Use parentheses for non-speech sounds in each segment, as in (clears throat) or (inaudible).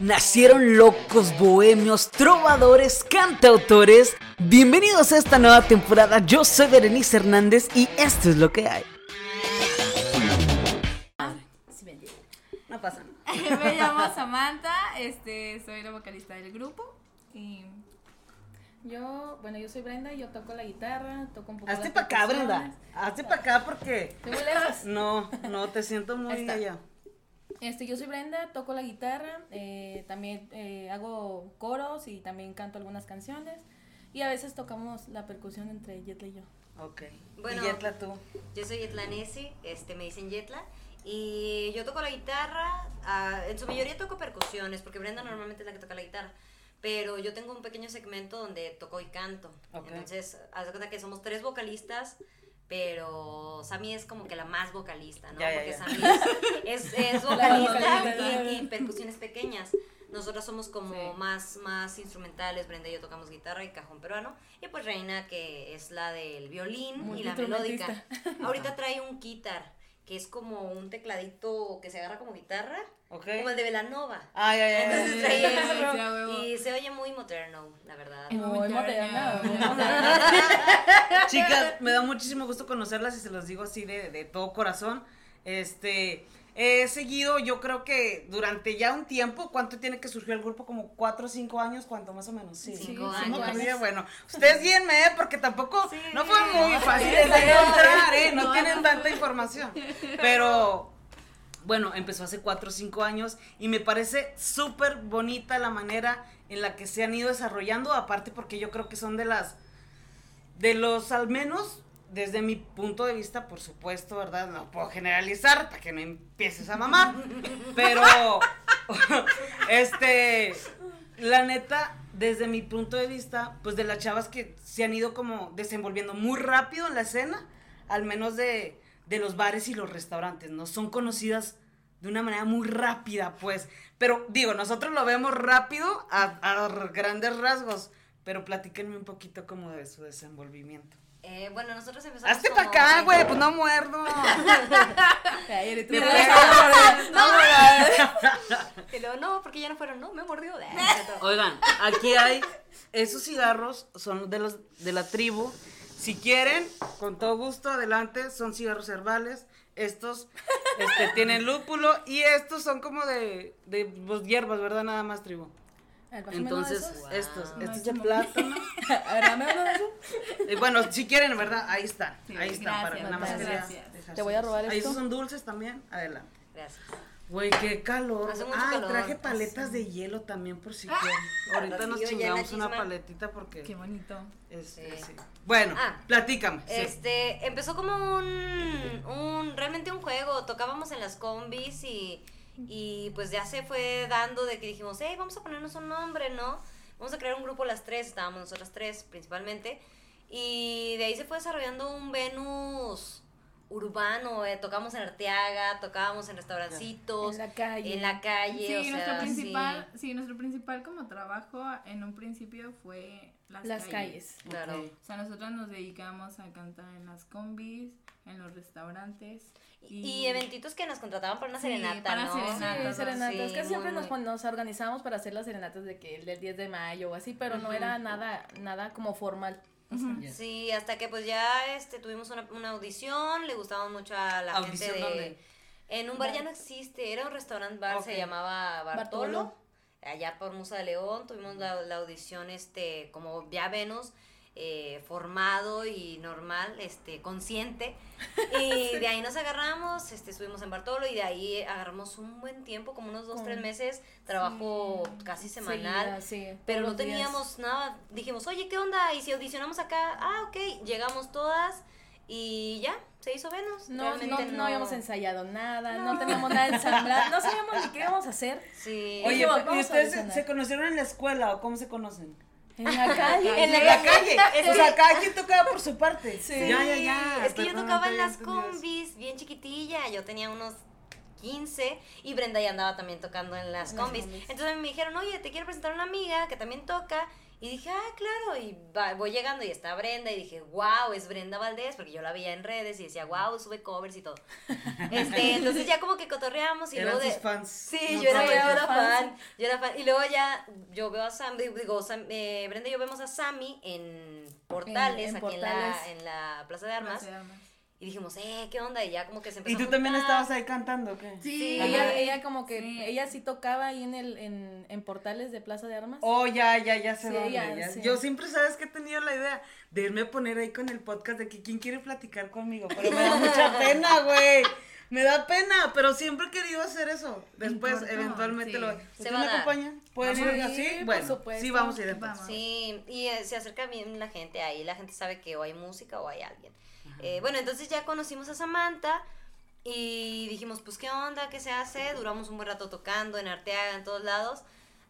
nacieron locos, bohemios, trovadores, cantautores. Bienvenidos a esta nueva temporada. Yo soy Berenice Hernández y esto es lo que hay. No pasa (laughs) Me llamo Samantha, este, soy la vocalista del grupo y yo, bueno, yo soy Brenda y yo toco la guitarra, toco un poco Hazte para acá, Brenda. Hazte para acá porque. Lejos. (laughs) No, no, te siento muy allá. Este, yo soy Brenda, toco la guitarra, eh, también eh, hago coros y también canto algunas canciones y a veces tocamos la percusión entre Yetla y yo. Ok. Bueno. y Yetla tú. Yo soy Yetla Nesi, este, me dicen Yetla. Y yo toco la guitarra, ah, en su mayoría toco percusiones, porque Brenda normalmente es la que toca la guitarra. Pero yo tengo un pequeño segmento donde toco y canto. Ok. Entonces, haz de cuenta que somos tres vocalistas, pero Sammy es como que la más vocalista, ¿no? Ya, ya, porque ya. Sammy es, es, es (laughs) (laughs) La vocalista y, y percusiones pequeñas. Nosotros somos como Sí. más, más instrumentales, Brenda y yo tocamos guitarra y cajón peruano. Y pues Reina, que es la del violín y la melódica. Ahorita trae un guitar, que es como un tecladito que se agarra como guitarra, Ok. como el de Velanova. Ay, ay, ay. Entonces eso, y se oye muy moderno, la verdad. Muy moderna, muy Chicas, me da muchísimo gusto conocerlas y se los digo así de, de todo corazón. Este, he seguido, yo creo que durante ya un tiempo, ¿cuánto tiene que surgir el grupo? Como cuatro o cinco años, ¿cuánto más o menos? Sí, Cinco Sí, años. no, bueno, ustedes guíenme, ¿eh? porque tampoco, Sí. no fue muy fácil de encontrar, ¿eh? No tienen tanta información. Pero, bueno, empezó hace cuatro o cinco años y me parece súper bonita la manera en la que se han ido desarrollando, aparte porque yo creo que son de las, de los al menos, desde mi punto de vista, por supuesto, ¿verdad? No puedo generalizar para que no empieces a mamar, pero, (laughs) este, la neta, desde mi punto de vista, pues de las chavas que se han ido como desenvolviendo muy rápido en la escena, al menos de, de los bares y los restaurantes, ¿no? Son conocidas de una manera muy rápida, pues. Pero digo, nosotros lo vemos rápido a, a grandes rasgos, pero platíquenme un poquito como de su desenvolvimiento. Eh, bueno, nosotros empezamos Hazte para acá, güey, pues no muerdo. (laughs) Ay, eres tú. Me No, pega. no, (laughs) Y luego, no, porque ya no fueron, no, me mordió. (laughs) Oigan, aquí hay esos cigarros son de los de la tribu. Si quieren, con todo gusto, adelante, son cigarros herbales. Estos este, tienen lúpulo y estos son como de, de pues, hierbas, ¿verdad? Nada más tribu. Entonces, estos, No, este es yo de no. plátano. (laughs) Bueno, si quieren, ¿verdad? Ahí está. Sí, ahí está. para, nada más gracias. Te voy a robar Ahí esto. son dulces también. Adelante. Gracias. Güey, qué calor. Hace mucho Ah, calor. traje paletas de hielo también por si quieren. Ahorita nos chingamos una paletita porque Qué bonito. Sí. sí. Bueno, Ah, platícame. sí. Este, empezó como un, un, realmente un juego, tocábamos en las combis y, y pues ya se fue dando de que dijimos, hey, vamos a ponernos un nombre, ¿no? Vamos a crear un grupo las tres, estábamos nosotras tres principalmente, y de ahí se fue desarrollando un Venus urbano, eh, tocamos en Arteaga, tocábamos en restaurancitos, En la calle. en la calle, Sí, o nuestro sea, principal, sí. nuestro principal como trabajo en un principio fue las, Las calles. sí, claro. O sea, nosotros nos dedicamos a cantar en las combis, en los restaurantes. Y, y eventitos que nos contrataban para una Sí, serenata, para ¿no? serenata. Sí, serenatas. Sí, que siempre nos, nos organizamos para hacer las serenatas de que el del 10 de mayo o así, pero no era nada, nada como formal. Sí, hasta que pues ya este tuvimos una, una audición, le gustamos mucho a la ¿Audición gente de... dónde? En un bar ya no existe, era un restaurant bar, se llamaba Bartolo. Bartolo. Allá por Musa de León tuvimos la, la audición, este, como ya Venus, eh, formado y normal, este, consciente. Y de ahí nos agarramos, este, estuvimos en Bartolo y de ahí agarramos un buen tiempo, como unos dos, tres meses, trabajo casi semanal. seguida, sí, Pero todos no días. teníamos nada. Dijimos, oye, ¿qué onda? Y si audicionamos acá, ah, ok, llegamos todas y ya, se hizo Venus. No, no, Realmente no habíamos ensayado nada, no, teníamos nada ensamblado, no sabíamos ni qué íbamos a hacer. Sí. Oye, ¿y ustedes se conocieron en la escuela o cómo se conocen? En la (laughs) calle. En la En la calle. (laughs) o sea, cada quien tocaba por su parte. Sí. Ya, ya, ya. Es que yo tocaba en las combis, bien chiquitilla. Yo tenía unos 15 y Brenda ya andaba también tocando en las En las combis. combis. Entonces me dijeron, oye, te quiero presentar a una amiga que también toca Y dije, ah, claro, y va- voy llegando y está Brenda y dije, wow, es Brenda Valdés, porque yo la veía en redes y decía, wow, sube covers y todo. Este, (laughs) entonces ya como que cotorreamos y luego de... fans. Sí, No yo era, yo era fan, yo era fan. Y luego ya yo veo a Sam, digo, Sam- eh, Brenda y yo vemos a Sammy en Portales, En- en aquí En, la, en la Plaza de Armas. Plaza de Armas. Y dijimos, eh, ¿qué onda? Y ya como que se ¿Y empezó tú a también estabas ahí cantando o qué? Sí. Ella, ella como que, Sí. ella sí tocaba ahí en el, en, en portales de Plaza de Armas. Oh, ya, ya, ya sé Sí, dónde, ya, ya. sí. Yo siempre sabes que he tenido la idea de irme a poner ahí con el podcast de que quién quiere platicar conmigo, pero me da (laughs) mucha pena, güey. Me da pena, pero siempre he querido hacer eso. Después, importa, eventualmente sí. lo Se ¿Ustedes va me a dar. acompañan? ¿Pueden ir así? Bueno, supuesto. sí, vamos a ir. Vamos. Sí, y eh, se acerca bien la gente ahí, la gente sabe que o hay música o hay alguien. Eh, bueno, entonces ya conocimos a Samantha y dijimos, pues, ¿qué onda? ¿Qué se hace? Duramos un buen rato tocando en Arteaga, en todos lados,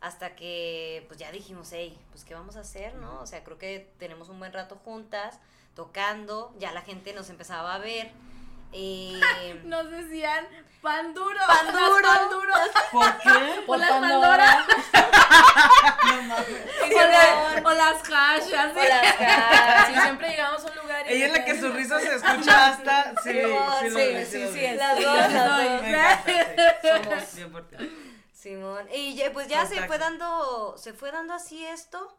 hasta que, pues, ya dijimos, hey, pues, ¿qué vamos a hacer, no? O sea, creo que tenemos un buen rato juntas, tocando, ya la gente nos empezaba a ver. Y... (laughs) Nos decían pan duro. Pan las duro. pan duros. ¿Por qué? (laughs) O las Pandora. Pandoras. (laughs) No mames. O, la- o las hashas. ¿sí? Hola, Oscar. Sí, siempre llegamos a un lugar y... Ella es la que su risa se escucha hasta. Sí, sí, Sí, lo sí, sí. Las dos, las dos. Somos. Por. Simón. Y pues ya se fue dando, se fue dando así esto.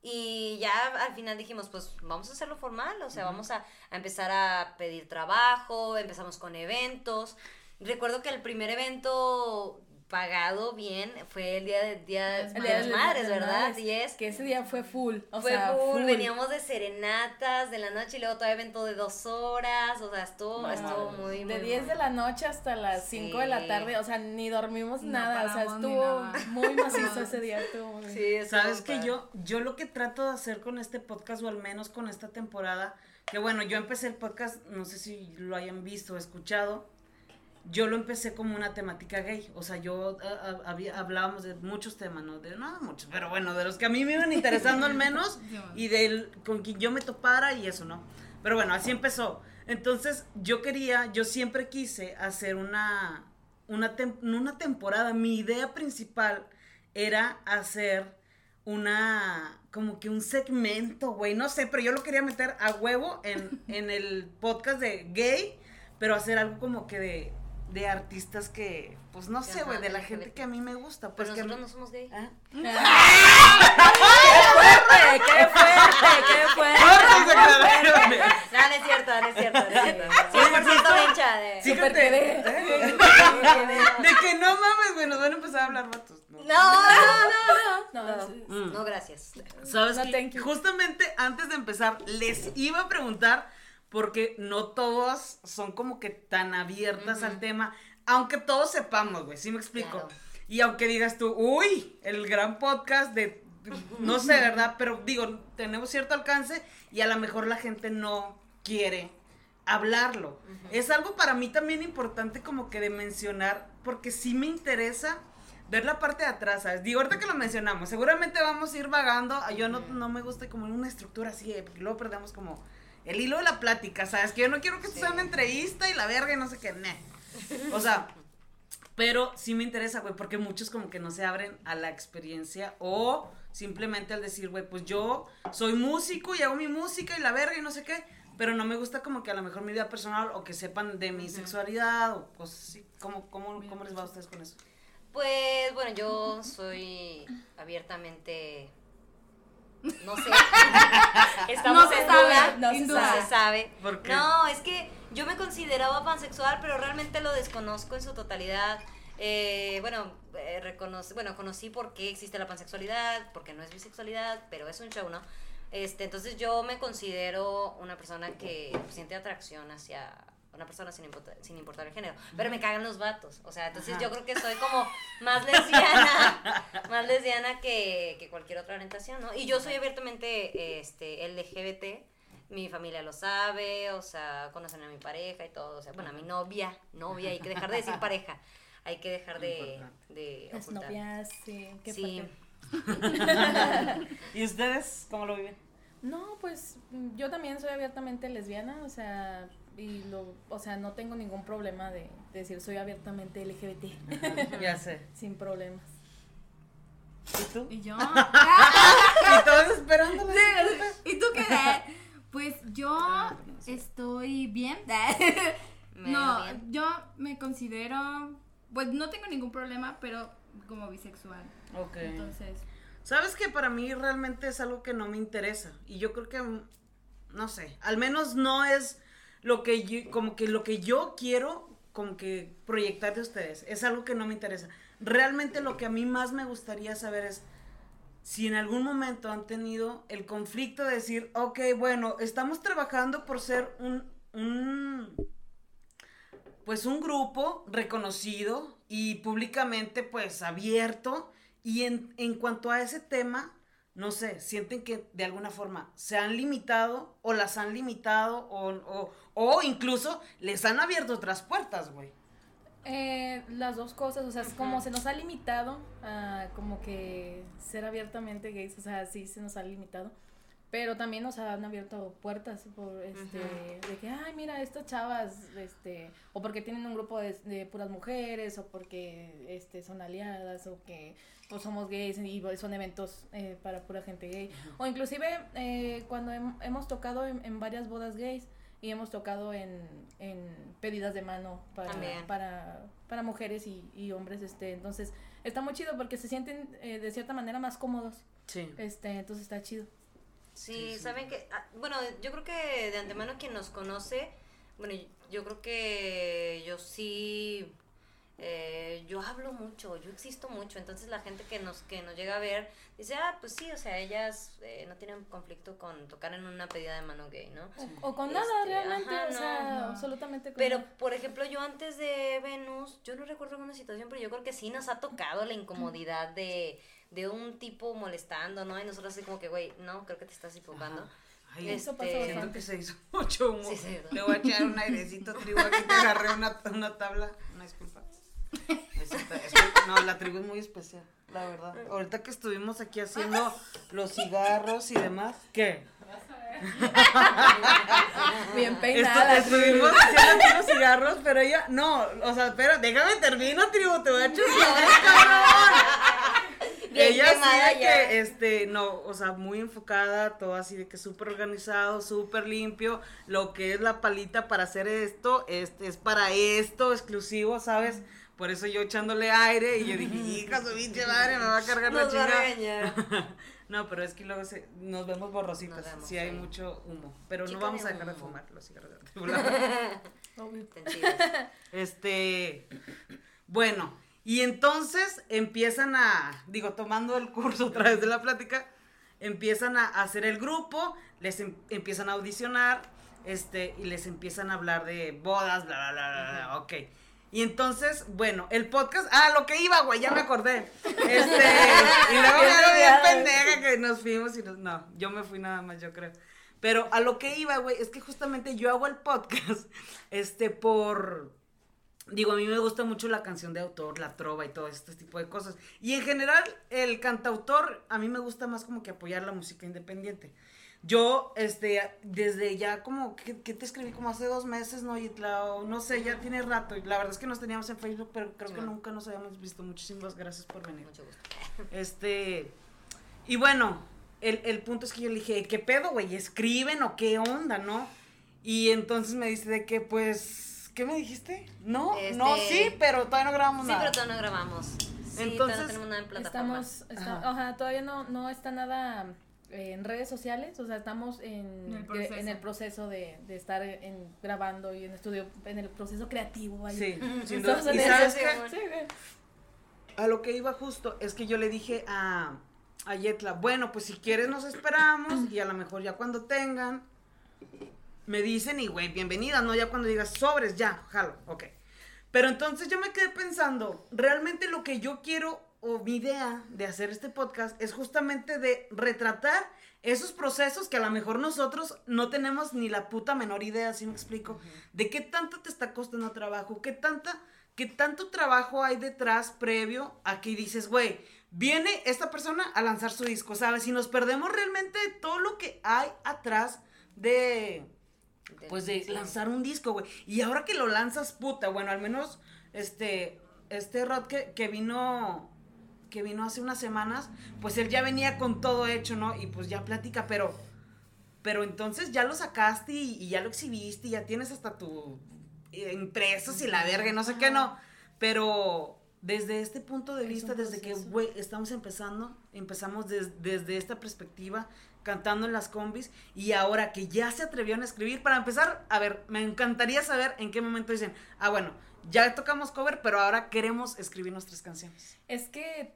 Y ya al final dijimos, pues vamos a hacerlo formal, o sea, vamos a, a empezar a pedir trabajo, empezamos con eventos. Recuerdo que el primer evento pagado bien fue el día de, día de las de madres, ¿verdad? Y es Que ese día fue full, o fue sea, full, full. veníamos de serenatas de la noche y luego todo evento de dos horas, o sea, estuvo, No, estuvo muy, muy De 10 de la noche hasta las 5 de la tarde, o sea, ni dormimos No nada, o sea, estuvo muy (laughs) macizo ese día, estuvo muy Sí, estuvo Sabes que yo, yo lo que trato de hacer con este podcast, o al menos con esta temporada, que bueno, yo empecé el podcast, no sé si lo hayan visto o escuchado, yo lo empecé como una temática gay, o sea, yo ah, ah, había, hablábamos de muchos temas, no de no muchos, pero bueno, de los que a mí me iban interesando al menos, (laughs) y del con quien yo me topara y eso, ¿no? Pero bueno, así empezó. Entonces, yo quería, yo siempre quise hacer una, una, tem- una temporada. Mi idea principal era hacer una, como que un segmento, güey, no sé, pero yo lo quería meter a huevo en, en el podcast de gay, pero hacer algo como que de, de artistas que, pues no sé, güey, de la gente que a mí me gusta. Pues Pero que nosotros no somos gay. ¿Ah? (laughs) fuerte! ¡Qué fuerte! ¡Qué fuerte! ¡Fuertes declaraciones! No, no es cierto, no es cierto, no es cierto. (laughs) 100% hincha de... (laughs) De que no mames, güey, nos van a empezar a hablar vatos. No. No, no, no, No, no. sí. No, gracias. ¿Sabes No, qué? thank you. Justamente antes de empezar, les iba a preguntar, porque no todas son como que tan abiertas al tema, aunque todos sepamos, güey, ¿sí me explico? Claro. Y aunque digas tú, uy, el gran podcast de, no sé, (laughs) ¿verdad? Pero digo, tenemos cierto alcance y a lo mejor la gente no quiere hablarlo. Es algo para mí también importante como que de mencionar, porque sí me interesa ver la parte de atrás, ¿sabes? Digo, ahorita que lo mencionamos, seguramente vamos a ir vagando, yo no, no me gusta como una estructura así, eh, porque luego perdemos como el hilo de la plática, ¿sabes? Que yo no quiero que esto sea una entrevista y la verga y no sé qué, nah. (laughs) O sea, pero sí me interesa, güey, porque muchos como que no se abren a la experiencia o simplemente al decir, güey, pues yo soy músico y hago mi música y la verga y no sé qué, pero no me gusta como que a lo mejor mi vida personal o que sepan de mi sexualidad o cosas así. ¿Cómo, cómo, cómo les va a ustedes con eso? Pues bueno, yo soy abiertamente. No sé. (laughs) Estamos No se en sabe, duda. no se No sabe. se sabe. ¿Por qué? No, es que yo me consideraba pansexual, pero realmente lo desconozco en su totalidad. Eh, bueno, eh, reconoce, bueno, conocí por qué existe la pansexualidad, porque no es bisexualidad, pero es un show, ¿no? Este, entonces yo me considero una persona que siente atracción hacia una persona sin importar, sin importar el género, pero me cagan los vatos, o sea, entonces Ajá. yo creo que soy como (laughs) más lesbiana, más lesbiana que, que cualquier otra orientación, ¿no? Y yo soy abiertamente este, LGBT, mi familia lo sabe, o sea, conocen a mi pareja y todo, o sea, bueno, a mi novia, novia, hay que dejar de decir (laughs) pareja, hay que dejar de, de Las ocultar. novias, sí, qué Sí. (laughs) ¿Y ustedes cómo lo viven? No, pues yo también soy abiertamente lesbiana, o sea, y lo, o sea, no tengo ningún problema de, de decir soy abiertamente LGBT, ya sé. (laughs) sin problemas. ¿Y tú? Y yo. (laughs) (laughs) Y todos esperando. ¿Y tú qué? Pues yo estoy bien. No, yo me considero. Pues no tengo ningún problema, pero como bisexual. Ok. Entonces. Sabes que para mí realmente es algo que no me interesa. Y yo creo que, no sé, al menos no es lo que yo, como que lo que yo quiero, como que proyectar de ustedes. Es algo que no me interesa. Realmente lo que a mí más me gustaría saber es si en algún momento han tenido el conflicto de decir, ok, bueno, estamos trabajando por ser un, un pues un grupo reconocido y públicamente pues abierto y en, en cuanto a ese tema, no sé, sienten que de alguna forma se han limitado o las han limitado o, o, o incluso les han abierto otras puertas, güey. Eh, las dos cosas, o sea, es como se nos ha limitado a como que ser abiertamente gays, o sea, sí se nos ha limitado, pero también nos han abierto puertas por este, de que, ay, mira, estas chavas, este, o porque tienen un grupo de, de puras mujeres, o porque este, son aliadas, o que pues somos gays y son eventos eh, para pura gente gay, o inclusive eh, cuando hem- hemos tocado en, en varias bodas gays, y hemos tocado en, en pedidas de mano para, También. para, para mujeres y, y hombres, este, entonces está muy chido porque se sienten eh, de cierta manera más cómodos, Sí. este, entonces está chido. Sí, saben que, ah, bueno, yo creo que de antemano quien nos conoce, bueno, yo creo que yo sí, eh, yo hablo mucho, yo existo mucho, entonces la gente que nos, que nos llega a ver dice, ah, pues sí, o sea, ellas eh, no tienen conflicto con tocar en una pedida de mano gay, ¿no? O, o con Este, nada realmente, ajá, o sea, no. absolutamente con Pero, nada. por ejemplo, yo antes de Venus, yo no recuerdo alguna situación, pero yo creo que sí nos ha tocado la incomodidad de, de un tipo molestando, ¿no? Y nosotros así como que, güey, no, creo que te estás equivocando. Ay, Eso pasa Este, Siento que se hizo (laughs) mucho humo. Sí, sí. Le voy a echar un airecito tribu aquí te agarré una, una tabla. Una disculpa. No, la tribu es muy especial, la verdad. Ahorita que estuvimos aquí haciendo los cigarros y demás, ¿qué? Bien Esto- peinada. estuvimos haciendo aquí los cigarros, pero ella, no, o sea, espera, déjame termino, tribu, te voy a echar flores, cabrón. Bien ella sí quemada de ya. que, este, no, o sea, muy enfocada, todo así de que súper organizado, súper limpio, lo que es la palita para hacer esto, este, es para esto, exclusivo, ¿sabes? Por eso yo echándole aire y yo dije, (laughs) hija, su pinche madre, me va a cargar la Nos va a chingada. regañar. (laughs) No, pero es que luego se- nos vemos borrositas, sí hay sí. mucho humo, pero Chica no vamos de a dejar de fumar los cigarros de. (laughs) Este, bueno, y entonces empiezan a, digo, tomando el curso a través de la plática, empiezan a hacer el grupo, les em- empiezan a audicionar, este, y les empiezan a hablar de bodas, bla, bla, bla, bla, bla, ok. Y entonces, bueno, el podcast, ah, lo que iba, güey, ya me acordé. Este, (laughs) y luego me bien pendeja que nos fuimos y nos, no, yo me fui nada más, yo creo. Pero a lo que iba, güey, es que justamente yo hago el podcast, este, por, Digo, a mí me gusta mucho la canción de autor, la trova y todo este tipo de cosas. Y en general, el cantautor, a mí me gusta más como que apoyar la música independiente. Yo, este, desde ya como, ¿qué, qué te escribí? Como hace dos meses, ¿no? Y la- no sé, ya tiene rato. Y la verdad es que nos teníamos en Facebook, pero creo que nunca nos habíamos visto. Muchísimas gracias por venir. Mucho gusto. (laughs) Este, y bueno, el, el punto es que yo le dije, ¿qué pedo, güey? ¿Escriben o qué onda, no? Y entonces me dice de que, pues, ¿qué me dijiste? No, no, Este- sí, pero todavía no grabamos Sí, nada. pero todavía no grabamos. Sí, todavía Entonces, no tenemos nada en plataforma. Estamos, está- Ajá. ajá, todavía no, no está nada eh, en redes sociales, o sea, estamos en, En el de- proceso. en el proceso de, de estar en, grabando y en estudio, en el proceso creativo. vaya. Sí, (laughs) sin duda. ¿Y sabes sí, qué? Sí. A lo que iba justo es que yo le dije a, a Yetla, bueno, pues si quieres nos esperamos y a lo mejor ya cuando tengan, me dicen y güey, bienvenida, ¿no? Ya cuando digas sobres, ya, jalo, ok. Pero entonces yo me quedé pensando, realmente lo que yo quiero o mi idea de hacer este podcast es justamente de retratar esos procesos que a lo mejor nosotros no tenemos ni la puta menor idea, ¿sí me explico? De qué tanto te está costando trabajo, qué tanta, qué tanto trabajo hay detrás previo a que dices, güey, viene esta persona a lanzar su disco, ¿sabes? Si nos perdemos realmente de todo lo que hay atrás de, pues de lanzar un disco, güey. Y ahora que lo lanzas, puta, bueno, al menos este, este Rod que, que vino que vino hace unas semanas, pues él ya venía con todo hecho, ¿no? Y pues ya platica, pero, pero entonces ya lo sacaste y, y ya lo exhibiste y ya tienes hasta tu eh, impresos y la verga y no sé qué, no. Pero desde este punto de vista, desde que güey, estamos empezando, empezamos des- desde esta perspectiva, cantando en las combis, y ahora que ya se atrevieron a escribir, para empezar, a ver, me encantaría saber en qué momento dicen, ah, bueno, ya tocamos cover, pero ahora queremos escribir nuestras canciones. Es que,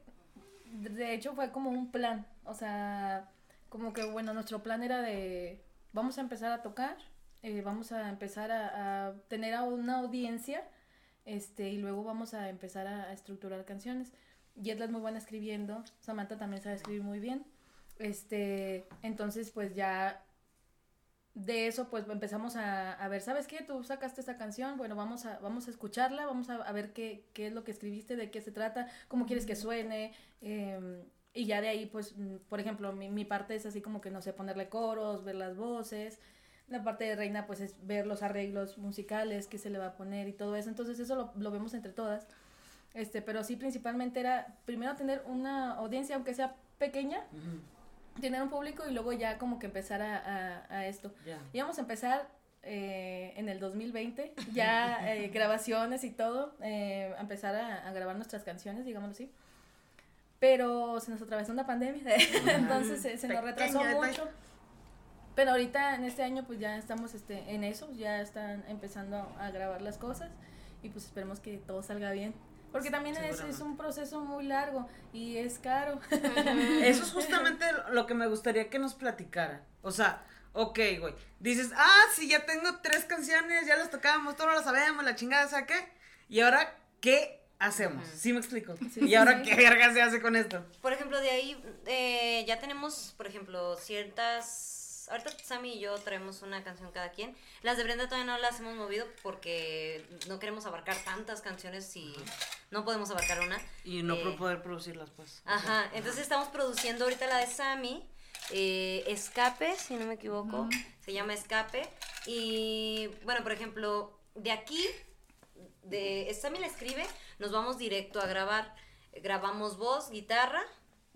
de hecho, fue como un plan. O sea, como que, bueno, nuestro plan era de, vamos a empezar a tocar, eh, vamos a empezar a, tener a una audiencia, este, y luego vamos a empezar a, a estructurar canciones. Yetla es muy buena escribiendo, Samantha también sabe escribir muy bien. Este, entonces, pues ya de eso pues empezamos a, a ver, ¿sabes qué? Tú sacaste esta canción, bueno, vamos a, vamos a escucharla, vamos a, a ver qué, qué es lo que escribiste, de qué se trata, cómo quieres que suene, eh, y ya de ahí pues, mm, por ejemplo, mi, mi parte es así como que, no sé, ponerle coros, ver las voces, la parte de Reina pues es ver los arreglos musicales, qué se le va a poner y todo eso, entonces eso lo, lo vemos entre todas, este, pero sí principalmente era primero tener una audiencia, aunque sea pequeña, tener un público y luego ya como que empezar a, a, a esto. Ya. Íbamos a empezar eh, en el 2020, (laughs) ya eh, grabaciones y todo, eh, a empezar a, a grabar nuestras canciones, digámoslo así. Pero se nos atravesó una pandemia, (laughs) entonces se, se nos retrasó Pequeño mucho. Pero ahorita en este año pues ya estamos este, en eso, ya están empezando a grabar las cosas y pues esperemos que todo salga bien. Porque también es, un proceso muy largo y es caro. Eso es justamente lo que me gustaría que nos platicara. O sea, ok, güey. Dices, ah, sí, ya tengo tres canciones, ya las tocábamos, todos lo sabemos, la chingada, ¿sabes qué? Y ahora, ¿qué hacemos? ¿Sí me explico? Sí, ¿Y sí, ahora sí. qué verga se hace con esto? Por ejemplo, de ahí eh, ya tenemos, por ejemplo, ciertas... Ahorita Sammy y yo traemos una canción cada quien. Las de Brenda todavía no las hemos movido porque no queremos abarcar tantas canciones y no podemos abarcar una. Y no Eh, poder producirlas, pues. Ajá, entonces estamos produciendo ahorita la de Sammy, eh, Escape, si no me equivoco, se llama Escape. Y bueno, por ejemplo, de aquí, de Sammy la escribe, nos vamos directo a grabar. Grabamos voz, guitarra,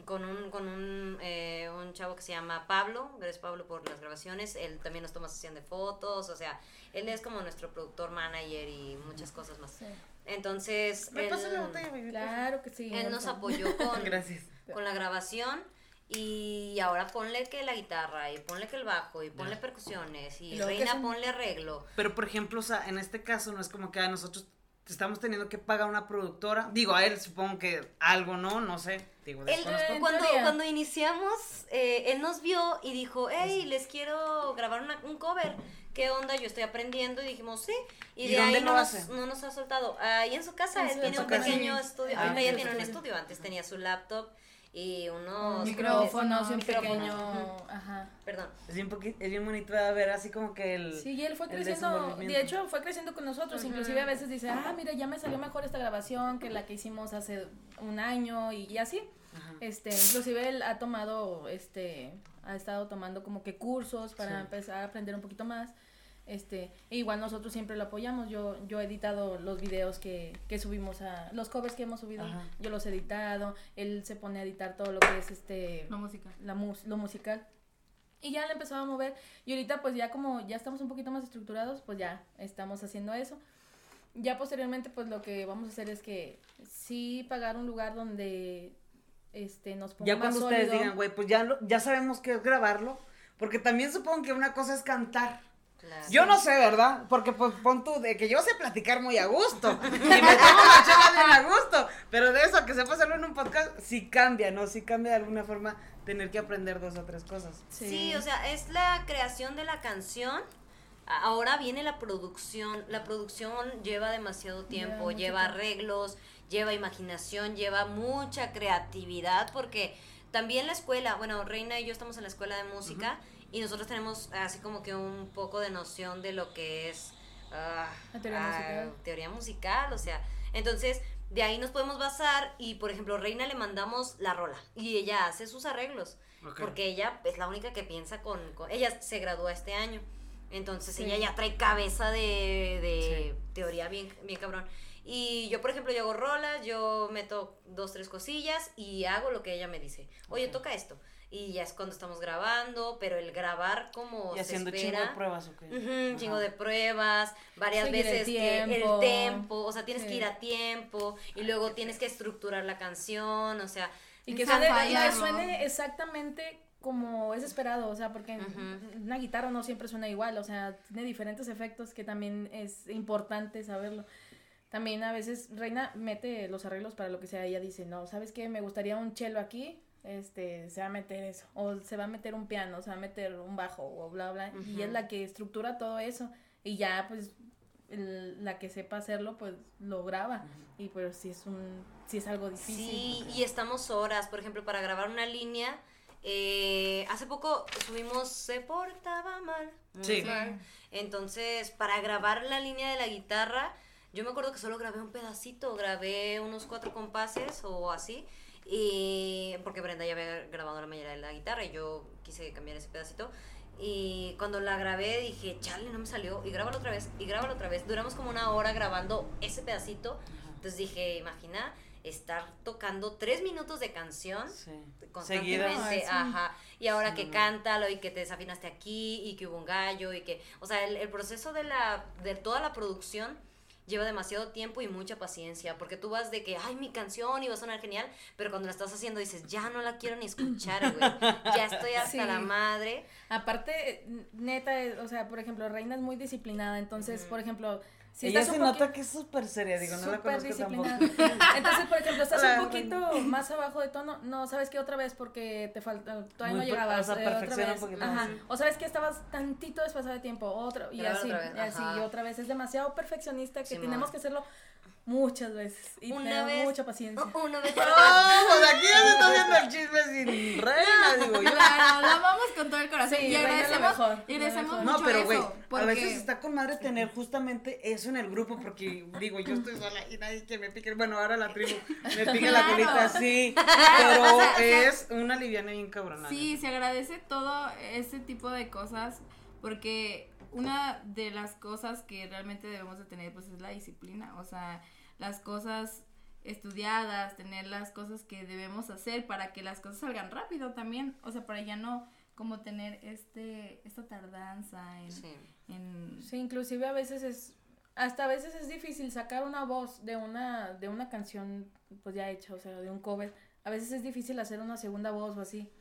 con un, con un, eh, un chavo que se llama Pablo, gracias Pablo por las grabaciones, él también nos toma sesión de fotos, o sea, él es como nuestro productor, manager y muchas cosas más. Sí. Entonces, ¿Me él- botella? Claro que sí. él nos apoyó (laughs) con, Gracias. con la grabación y ahora ponle que la guitarra y ponle que el bajo y ponle percusiones y, Reina ponle arreglo. Pero, por ejemplo, o sea, en este caso no es como que a nosotros estamos teniendo que pagar una productora. Digo, a él supongo que algo, ¿no? No sé. Digo, Él, cuando, cuando iniciamos, eh, él nos vio y dijo, hey, les quiero grabar una- un cover. ¿Qué onda? Yo estoy aprendiendo y dijimos, sí. Y, ¿Y de ahí no, nos, no nos ha soltado. Ahí en su casa, En él su- tiene en un casa. pequeño estudio. Ah, Ahorita ok, ya ok, tiene un estudio. Antes tenía su laptop y unos... micrófonos y un micrófonos. pequeño, ajá. Perdón. Es bien, es bien bonito de ver así como que el... Sí, y él fue creciendo, de hecho fue creciendo con nosotros, inclusive a veces dice, ah, mira, ya me salió mejor esta grabación que la que hicimos hace un año y, y así. Ajá. Este, inclusive él ha tomado, este, ha estado tomando como que cursos para Sí. empezar a aprender un poquito más. Este, e igual nosotros siempre lo apoyamos. Yo, yo he editado los videos que, que subimos a, los covers que hemos subido, Ajá. yo los he editado, él se pone a editar todo lo que es este La música. la mus- lo musical. Y ya le empezaba a mover. Y ahorita pues ya como ya estamos un poquito más estructurados, pues ya estamos haciendo eso. Ya posteriormente pues lo que vamos a hacer es que sí pagar un lugar donde este nos ponga Ya más cuando ustedes sólido. digan, güey, pues ya, lo- ya sabemos que es grabarlo. Porque también supongo que una cosa es cantar. Claro. Yo no sé, ¿verdad? Porque pues pon tú, de que yo sé platicar muy a gusto. (laughs) Y me tomo la chela bien a gusto. Pero de eso, que sepa hacerlo en un podcast, sí cambia, ¿no? Sí cambia de alguna forma tener que aprender dos o tres cosas. Sí. o sea, es la creación de la canción. Ahora viene la producción. La producción lleva demasiado tiempo, lleva tiempo. arreglos, lleva imaginación, lleva mucha creatividad, porque también la escuela, bueno, Reina y yo estamos en la escuela de música y nosotros tenemos así como que un poco de noción de lo que es La teoría ah, musical. teoría musical, o sea, entonces de ahí nos podemos basar y por ejemplo Reina le mandamos la rola y ella hace sus arreglos porque ella es la única que piensa con, con- ella se graduó este año entonces Sí. ella ya trae cabeza de, de Sí. teoría bien bien cabrón Y yo, por ejemplo, yo hago rolas, yo meto dos, tres cosillas y hago lo que ella me dice. Oye, toca esto. Y ya es cuando estamos grabando, pero el grabar como Y se haciendo espera. chingo de pruebas, ¿ok? Ujú, un chingo de pruebas, varias Seguir el veces que el tiempo. tiempo, o sea, tienes que Sí. ir a tiempo y luego tienes que estructurar la canción, o sea, Y que suene, y que suene exactamente como es esperado, o sea, porque Ujú. una guitarra no siempre suena igual, o sea, tiene diferentes efectos que también es importante saberlo. También a veces Reina mete los arreglos para lo que sea, ella dice, no, ¿sabes qué? Me gustaría un cello aquí, este, se va a meter eso, o se va a meter un piano, se va a meter un bajo, o bla, bla, y Ujú. es la que estructura todo eso, y ya, pues, el- la que sepa hacerlo, pues, lo graba, y pues, si es un, si es algo difícil. Sí, y estamos horas, por ejemplo, para grabar una línea. eh, hace poco subimos Se portaba mal. Sí. mal. Entonces, para grabar la línea de la guitarra, yo me acuerdo que solo grabé un pedacito, grabé unos cuatro compases o así. Y porque Brenda ya había grabado la mayoría de la guitarra y yo quise cambiar ese pedacito. Y cuando la grabé dije, chale, no me salió. Y grábalo otra vez, y grábalo otra vez. Duramos como una hora grabando ese pedacito. Entonces dije, imagina estar tocando tres minutos de canción Sí. constantemente. Ay, sí. ajá, y ahora Sí, que no. cántalo y que te desafinaste aquí y que hubo un gallo y que, o sea, el, el proceso de la, de toda la producción lleva demasiado tiempo y mucha paciencia, porque tú vas de que, ay, mi canción iba a sonar genial, pero cuando la estás haciendo dices, ya no la quiero ni escuchar, güey, ya estoy (laughs) hasta Sí. la madre, Aparte, neta, es- o sea, por ejemplo, Reina es muy disciplinada, entonces, por ejemplo, si Ella se nota que es súper seria, digo, no la súper conozco disciplinada. tampoco. Entonces, por ejemplo, estás (laughs) un poquito más abajo de tono, no, ¿sabes qué? Otra vez porque te falta, todavía Muy no llegabas, o sea, eh, otra un vez, poquito ajá, más. o sabes que estabas tantito desfasada de tiempo, otra, y así, otra y así, y otra vez, es demasiado perfeccionista que tenemos que hacerlo muchas veces, y Una tener vez- mucha paciencia. una vez... (laughs) No, pues aquí ya se está haciendo el chisme sin reina, digo yo. Claro, lo amamos con todo el corazón. Sí, y Reina es lo agradecemos, mejor, y lo agradecemos mejor. No, mucho pero güey, a veces está con madre tener justamente eso en el grupo, porque digo, yo estoy sola y nadie que me pique, bueno, ahora la tribu me pica la colita, sí, (laughs) pero es una liviana bien cabrona. Sí, se agradece todo ese tipo de cosas porque una de las cosas que realmente debemos de tener pues es la disciplina, o sea, las cosas estudiadas, tener las cosas que debemos hacer para que las cosas salgan rápido también, o sea, para ya no como tener este esta tardanza en, Sí. en- Sí, inclusive a veces es, hasta a veces es difícil sacar una voz de una, de una canción pues ya hecha, o sea, de un cover. A veces es difícil hacer una segunda voz o así.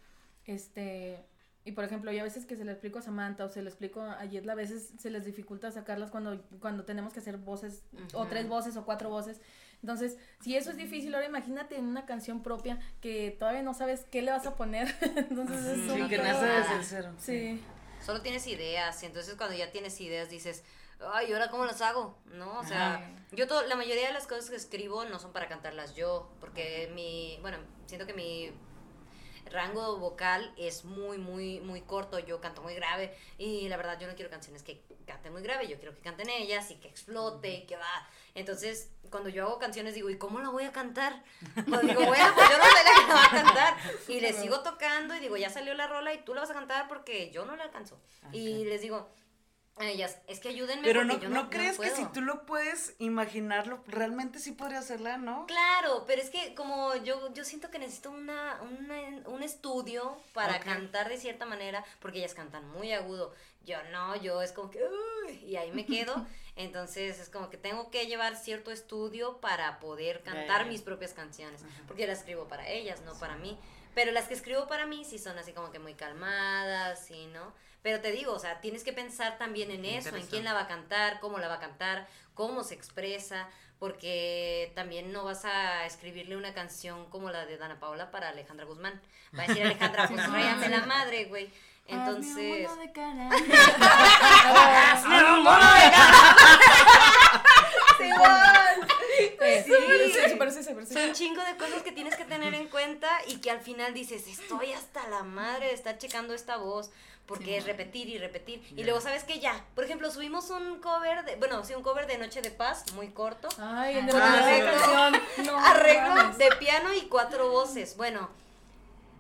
Este, y por ejemplo, yo a veces que se le explico a Samantha o se le explico a Yedla, a veces se les dificulta sacarlas cuando, cuando tenemos que hacer voces, o tres voces o cuatro voces. Entonces, si eso es difícil, ahora imagínate en una canción propia que todavía no sabes qué le vas a poner. (laughs) Entonces es Sí, un que nace desde el cero. Sí. Solo tienes ideas, y entonces cuando ya tienes ideas dices, ay, ¿y ahora cómo las hago? ¿No? O sea, Ajá. yo todo, la mayoría de las cosas que escribo no son para cantarlas yo, porque mi, bueno, siento que mi rango vocal es muy, muy, muy corto, yo canto muy grave, y la verdad yo no quiero canciones que canten muy grave, yo quiero que canten ellas y que explote y que va. Entonces, cuando yo hago canciones digo, ¿y cómo la voy a cantar? (laughs) Pues digo, bueno, pues yo no sé la que la va a cantar. Y les sigo tocando y digo, ya salió la rola y tú la vas a cantar porque yo no la alcanzo. Y les digo ellas, es que ayúdenme Pero no, yo no, no, crees no que si puedo". tú lo puedes imaginarlo, realmente sí podría hacerla, ¿no? Claro, pero es que como yo, yo siento que necesito una, una- un estudio para cantar de cierta manera, porque ellas cantan muy agudo. Yo no, yo es como que, "Uy", y ahí me quedo. (laughs) Entonces es como que tengo que llevar cierto estudio para poder cantar mis propias canciones, porque las escribo para ellas, no para mí. Pero las que escribo para mí sí son así como que muy calmadas, ¿sí, no? Pero te digo, o sea, tienes que pensar también en eso, en quién la va a cantar, cómo la va a cantar, cómo se expresa, porque también no vas a escribirle una canción como la de Dana Paula para Alejandra Guzmán. Va a decir Alejandra, pues (laughs) ráyame la madre, güey. Hazme un Entonces... de cara. (laughs) (laughs) Sí, sí, sí. Son un chingo de cosas que tienes que tener en cuenta y que al final dices, estoy hasta la madre de estar checando esta voz, porque Sí, es repetir y repetir. Y luego, ¿sabes qué? Ya, por ejemplo, subimos un cover, de, bueno, sí, un cover de Noche de Paz, muy corto. Ay, de Ah, canción. (laughs) No, Arreglo de piano y cuatro voces. Bueno,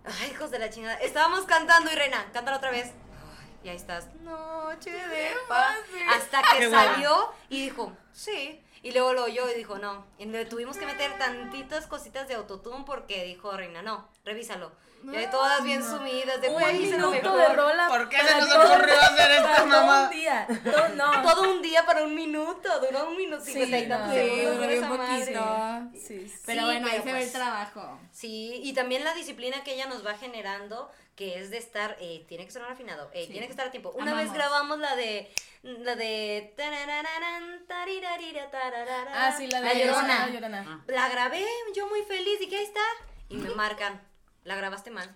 ay, hijos de la chingada. Estábamos cantando y Reina, cántala otra vez. Y ahí estás. Noche de paz. Hasta que Qué buena. salió y dijo, sí. Y luego lo oyó y dijo, no. Y le tuvimos que meter tantitas cositas de autotune porque dijo Reina, no, revísalo. Y ahí todas bien sumidas, de Un minuto mejor". de rola. ¿Por qué se nos ocurrió hacer esta para todo mamá? un día. Todo, no. (laughs) Todo un día para un minuto, duró un minuto, Sí, cincuenta y tantos no. Sí, segundos. Sí, sí. Pero Sí, bueno, ahí se ve el pues- trabajo. Sí, y también la disciplina que ella nos va generando, que es de estar, eh, tiene que sonar afinado, eh, Sí. tiene que estar a tiempo. Una vez grabamos la de, la de... Ah, sí, la de La Llorona. La Llorona. La grabé, yo muy feliz, y que ahí está. Y me marcan, la grabaste mal.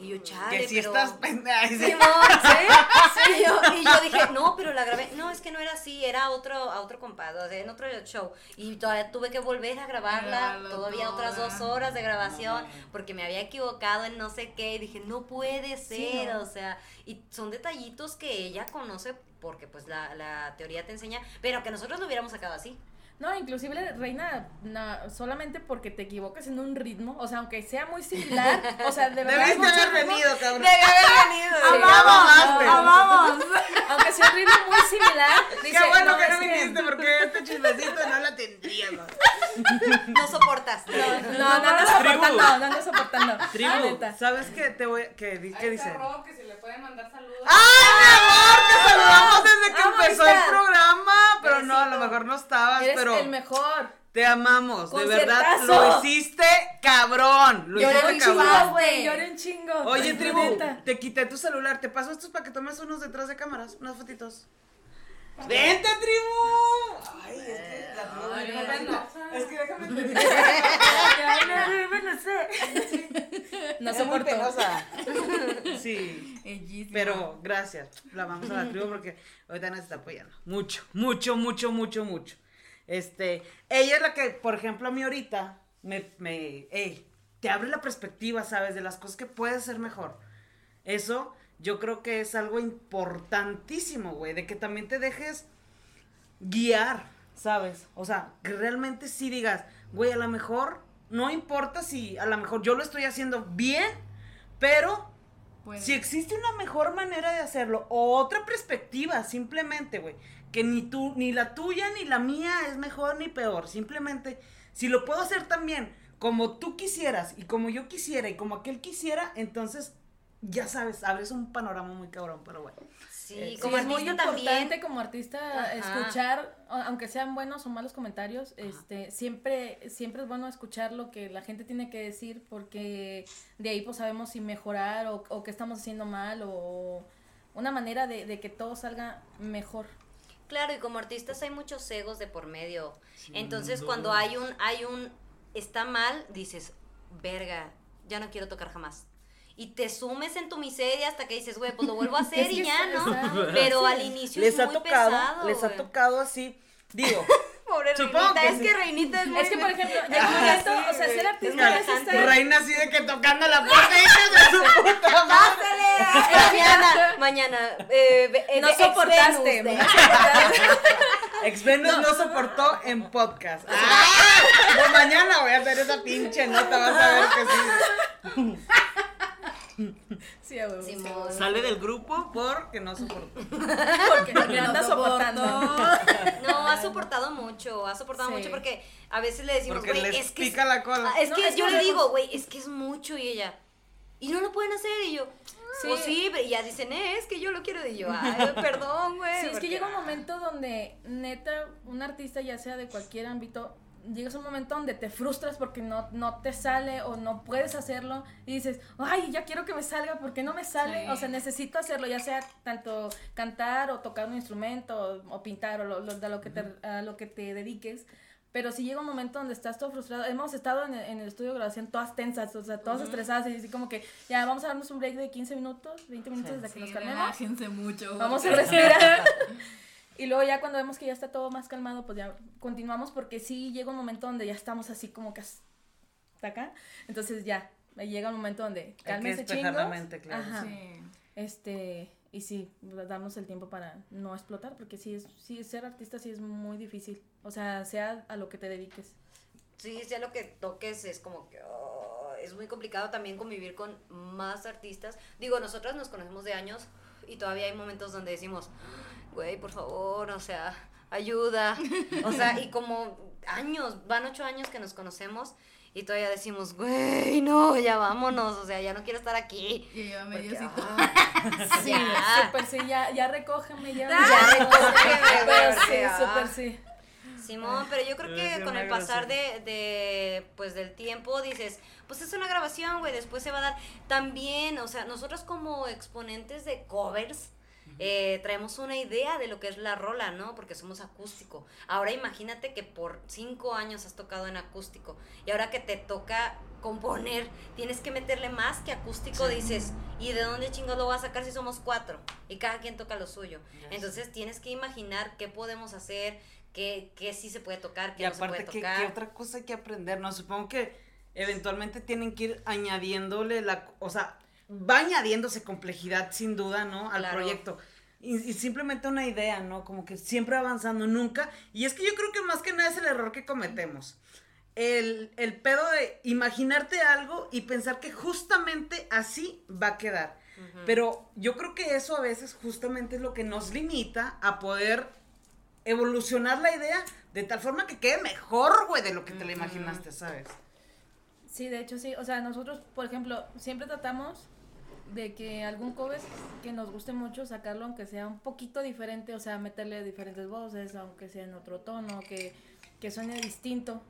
Y yo, chale, Que si pero... estás (laughs) pendeja. Simón, ¿sí? (laughs) Y yo, y yo dije, no, pero la grabé. No, es que no era así, era otro, a otro compadre, o sea, en otro show. Y todavía tuve que volver a grabarla, todavía toda. otras dos horas de grabación, porque me había equivocado en no sé qué. Y dije, no puede ser, ¿no? o sea, y son detallitos que ella conoce porque pues la, la teoría te enseña, pero que nosotros lo hubiéramos sacado así. No, inclusive Reina, no, solamente porque te equivocas en un ritmo, o sea, aunque sea muy similar, o sea, de verdad. Debiste haber ritmo, venido, cabrón. Debe haber venido. Sí, mamaste. ¡Amamos! Aunque sea un ritmo muy similar. dice, Qué bueno que no viniste porque este chismecito no la tendríamos. No soportas. No, no ando soportando, no ando soportando. La Tribu. ¿sabes qué? Te voy, qué, di- qué dice? que se le puede mandar saludos. ¡Ay, mi amor! Saludamos desde que empezó el programa. Pero no, a lo mejor no estabas, Eres pero el mejor. te amamos. De verdad, lo hiciste cabrón. Lo Lloré hiciste un cabrón. güey. Lloré un chingo. Oye, tribu, te quité tu celular. Te paso estos para que tomes unos detrás de cámaras, unas fotitos. ¡Vente, tribu! Ay, es que la tribu Ay, viene bueno. penosa. Es que déjame (laughs) (laughs) No Es muy soporto. Sí. Bellísimo. Pero gracias. La vamos a la tribu porque ahorita nos está apoyando. Mucho, mucho, mucho, mucho, mucho. Este, ella es la que, por ejemplo, a mí ahorita me, me, ey, te abre la perspectiva, ¿sabes? De las cosas que puedes ser mejor. Eso yo creo que es algo importantísimo, güey, de que también te dejes guiar, ¿sabes? O sea, que realmente sí digas, güey, a lo mejor no importa si a lo mejor yo lo estoy haciendo bien, pero si existe una mejor manera de hacerlo o otra perspectiva, simplemente, güey, que ni tú, ni la tuya ni la mía es mejor ni peor, simplemente, si lo puedo hacer también como tú quisieras y como yo quisiera y como aquel quisiera, entonces, ya sabes, abres un panorama muy cabrón, pero bueno. Sí, Sí, como es muy importante también. como artista Ajá. escuchar, aunque sean buenos o malos comentarios, este, siempre, siempre es bueno escuchar lo que la gente tiene que decir porque de ahí pues sabemos si mejorar o, o qué estamos haciendo mal o una manera de, de que todo salga mejor. Claro, y como artistas hay muchos egos de por medio. Entonces, cuando hay un, hay un, está mal, dices, verga, ya no quiero tocar jamás. Y te sumes en tu miseria hasta que dices, güey, pues lo vuelvo a (laughs) hacer y ya, ¿no? Pero sí. al inicio Les es ha muy tocado, pesado, les ha tocado así, digo, (laughs) Pobre Supongo Reinita, que es sí. que Reinita es muy... Es que, por ejemplo, (laughs) llega un momento, o sea, ser artista es estar... Reina así de que tocando la puerta hija de su puta madre. mañana, mañana, eh, eh, No ex soportaste. Venus, no. Ex Venus no. soportó en podcast. ¡Ah! Pues mañana voy a hacer esa pinche nota, vas a ver que sí. Sí, a huevo, Simón. Sale del grupo porque no soportó. (laughs) Porque no anda soportando. (laughs) No, ha soportado mucho, ha soportado Sí. mucho porque a veces le decimos, güey, es que pica la cola. Ah, Es No, que es yo le digo, güey, es que es mucho y ella. Y no lo pueden hacer y yo. Sí. Sí. sí, pero ya dicen, eh, es que yo lo quiero y yo, (laughs) ay, perdón, güey. Sí, es que llega un momento donde neta, un artista, ya sea de cualquier ámbito, llegas a un momento donde te frustras porque no, no te sale o no puedes hacerlo y dices, ay, ya quiero que me salga porque no me sale. Sí. O sea, necesito hacerlo, ya sea tanto cantar o tocar un instrumento o, o pintar o lo, lo- de lo que te, a lo que te dediques. Pero si llega un momento donde estás todo frustrado, hemos estado en el, en el estudio de grabación todas tensas, o sea, todas estresadas y así como que ya vamos a darnos un break de 15 minutos, 20 minutos desde que Sí, nos calmemos. mucho. Vamos a respirar. (laughs) (laughs) y luego ya cuando vemos que ya está todo más calmado, pues ya continuamos porque sí llega un momento donde ya estamos así como que hasta acá. Entonces ya, llega un momento donde Hay que cálmense despejar chingos. la mente, claro. Ajá. Sí. Este, y sí, darnos el tiempo para no explotar, porque sí es, sí, ser artista sí es muy difícil. O sea, sea a lo que te dediques. Sí, sea lo que toques, es como que oh, es muy complicado también convivir con más artistas. Digo, nosotras nos conocemos de años y todavía hay momentos donde decimos, güey, por favor, o sea, ayuda. O sea, y como años, van ocho años que nos conocemos y todavía decimos, güey, no, ya vámonos, o sea, ya no quiero estar aquí. Y yo medio Porque, cito. ah, (laughs) Sí, ya. súper sí, ya, ya recógeme, ya. Ya recógeme, Pero güey, sí, súper sí. Simón, pero yo creo que con el pasar de, de, pues, del tiempo dices, pues es una grabación, güey, después se va a dar. También, o sea, nosotros como exponentes de covers, eh, traemos una idea de lo que es la rola, ¿no? Porque somos acústico. Ahora imagínate que por cinco años has tocado en acústico y ahora que te toca componer, tienes que meterle más que acústico, dices, ¿y de dónde chingados lo vas a sacar si somos cuatro? Y cada quien toca lo suyo. Entonces tienes que imaginar qué podemos hacer, qué, qué sí se puede tocar, qué Y no se puede ¿qué, tocar. qué otra cosa hay que aprender? No, supongo que eventualmente tienen que ir añadiéndole la, o sea, va añadiéndose complejidad sin duda, ¿no? Al Claro. proyecto. Y, y simplemente una idea, ¿no? Como que siempre avanzando, nunca. Y es que yo creo que más que nada es el error que cometemos. El, el pedo de imaginarte algo y pensar que justamente así va a quedar. Pero yo creo que eso a veces justamente es lo que nos limita a poder evolucionar la idea de tal forma que quede mejor, güey, de lo que te la imaginaste, ¿sabes? Sí, de hecho sí. O sea, nosotros, por ejemplo, siempre tratamos de que algún cover que nos guste mucho, sacarlo aunque sea un poquito diferente, o sea, meterle diferentes voces, aunque sea en otro tono, que, que suene distinto.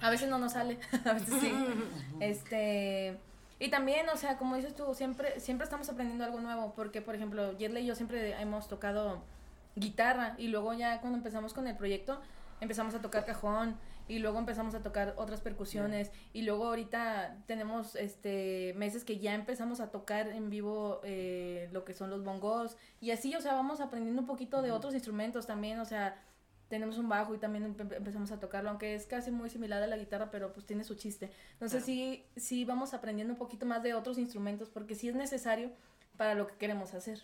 A veces no nos sale, (laughs) a veces sí. (laughs) Este, y también, o sea, como dices tú, siempre, siempre estamos aprendiendo algo nuevo, porque, por ejemplo, Yerle y yo siempre hemos tocado guitarra, y luego ya cuando empezamos con el proyecto, empezamos a tocar cajón, y luego empezamos a tocar otras percusiones, y luego ahorita tenemos, este, meses que ya empezamos a tocar en vivo eh, lo que son los bongos, y así, o sea, vamos aprendiendo un poquito de otros instrumentos también, o sea, tenemos un bajo y también empe- empezamos a tocarlo, aunque es casi muy similar a la guitarra, pero pues tiene su chiste. Entonces sí, sí vamos aprendiendo un poquito más de otros instrumentos, porque sí es necesario para lo que queremos hacer.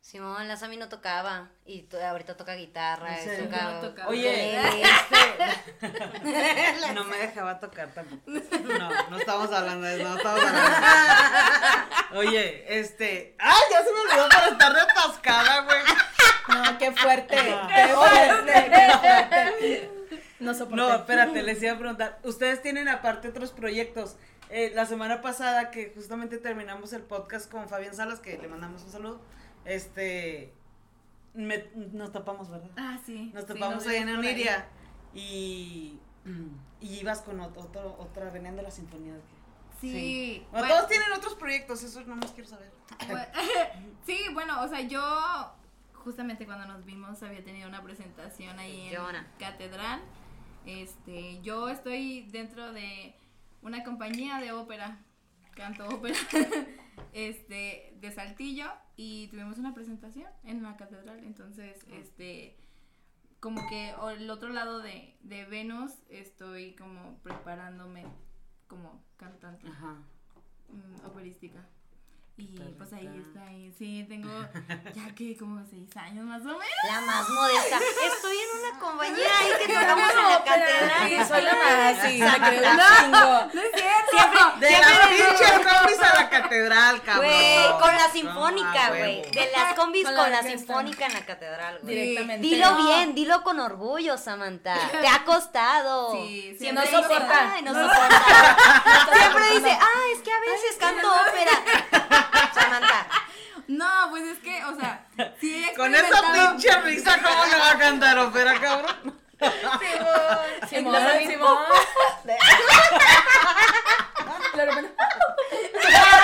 Simón, la Sami no tocaba y ahorita toca guitarra, ¿En y serio? toca No tocaba. Oye, este, (laughs) no me dejaba tocar tampoco. No, no estamos hablando de eso, no estamos hablando de (laughs) eso. Oye, este, ay, ya se me olvidó para estar retascada, güey. No, qué fuerte, Ajá. qué fuerte, qué fuerte. No soporté. No, espérate, les iba a preguntar. Ustedes tienen aparte otros proyectos. Eh, la semana pasada que justamente terminamos el podcast con Fabián Salas, que le mandamos un saludo, este, me- nos tapamos, ¿verdad? Ah, sí. Nos sí, tapamos ahí en. Oniria y, y ibas con otro, otro- otra, venían de la sinfonía. ¿de qué? Sí. Bueno, bueno, todos tienen otros proyectos, eso no más quiero saber. Bueno, (laughs) sí, bueno, o sea, yo justamente cuando nos vimos había tenido una presentación ahí en. Catedral. Este, yo estoy dentro de una compañía de ópera, canto ópera, (laughs) este, de Saltillo y tuvimos una presentación en la catedral, entonces, este, como que o el otro lado de, de Venus estoy como preparándome como cantante Ajá. mm, operística. Y pues ahí está, ahí. sí, tengo (laughs) ya que como seis años más o menos. La más modesta. Estoy en una compañía ahí que (laughs) tocamos en la Sí, catedral. soy la más, sí, un chingo. No es cierto. De las pinches combis a la catedral, cabrón. Güey, con la No, sinfónica, güey. De las combis Con con, la la sinfónica en la catedral, güey. Directamente. Dilo No. bien, dilo con orgullo, Samantha. Te ha costado. Sí, sí, Siempre no dice, soporta. "Ay, no No soporta". Siempre dice, ah, es que a veces canto ópera. Samantha. No, pues es que, o sea, sí he Con esa pinche risa, ¿cómo le va a cantar ópera, cabrón? Simón, Simón. (laughs) Claro, bueno. (laughs)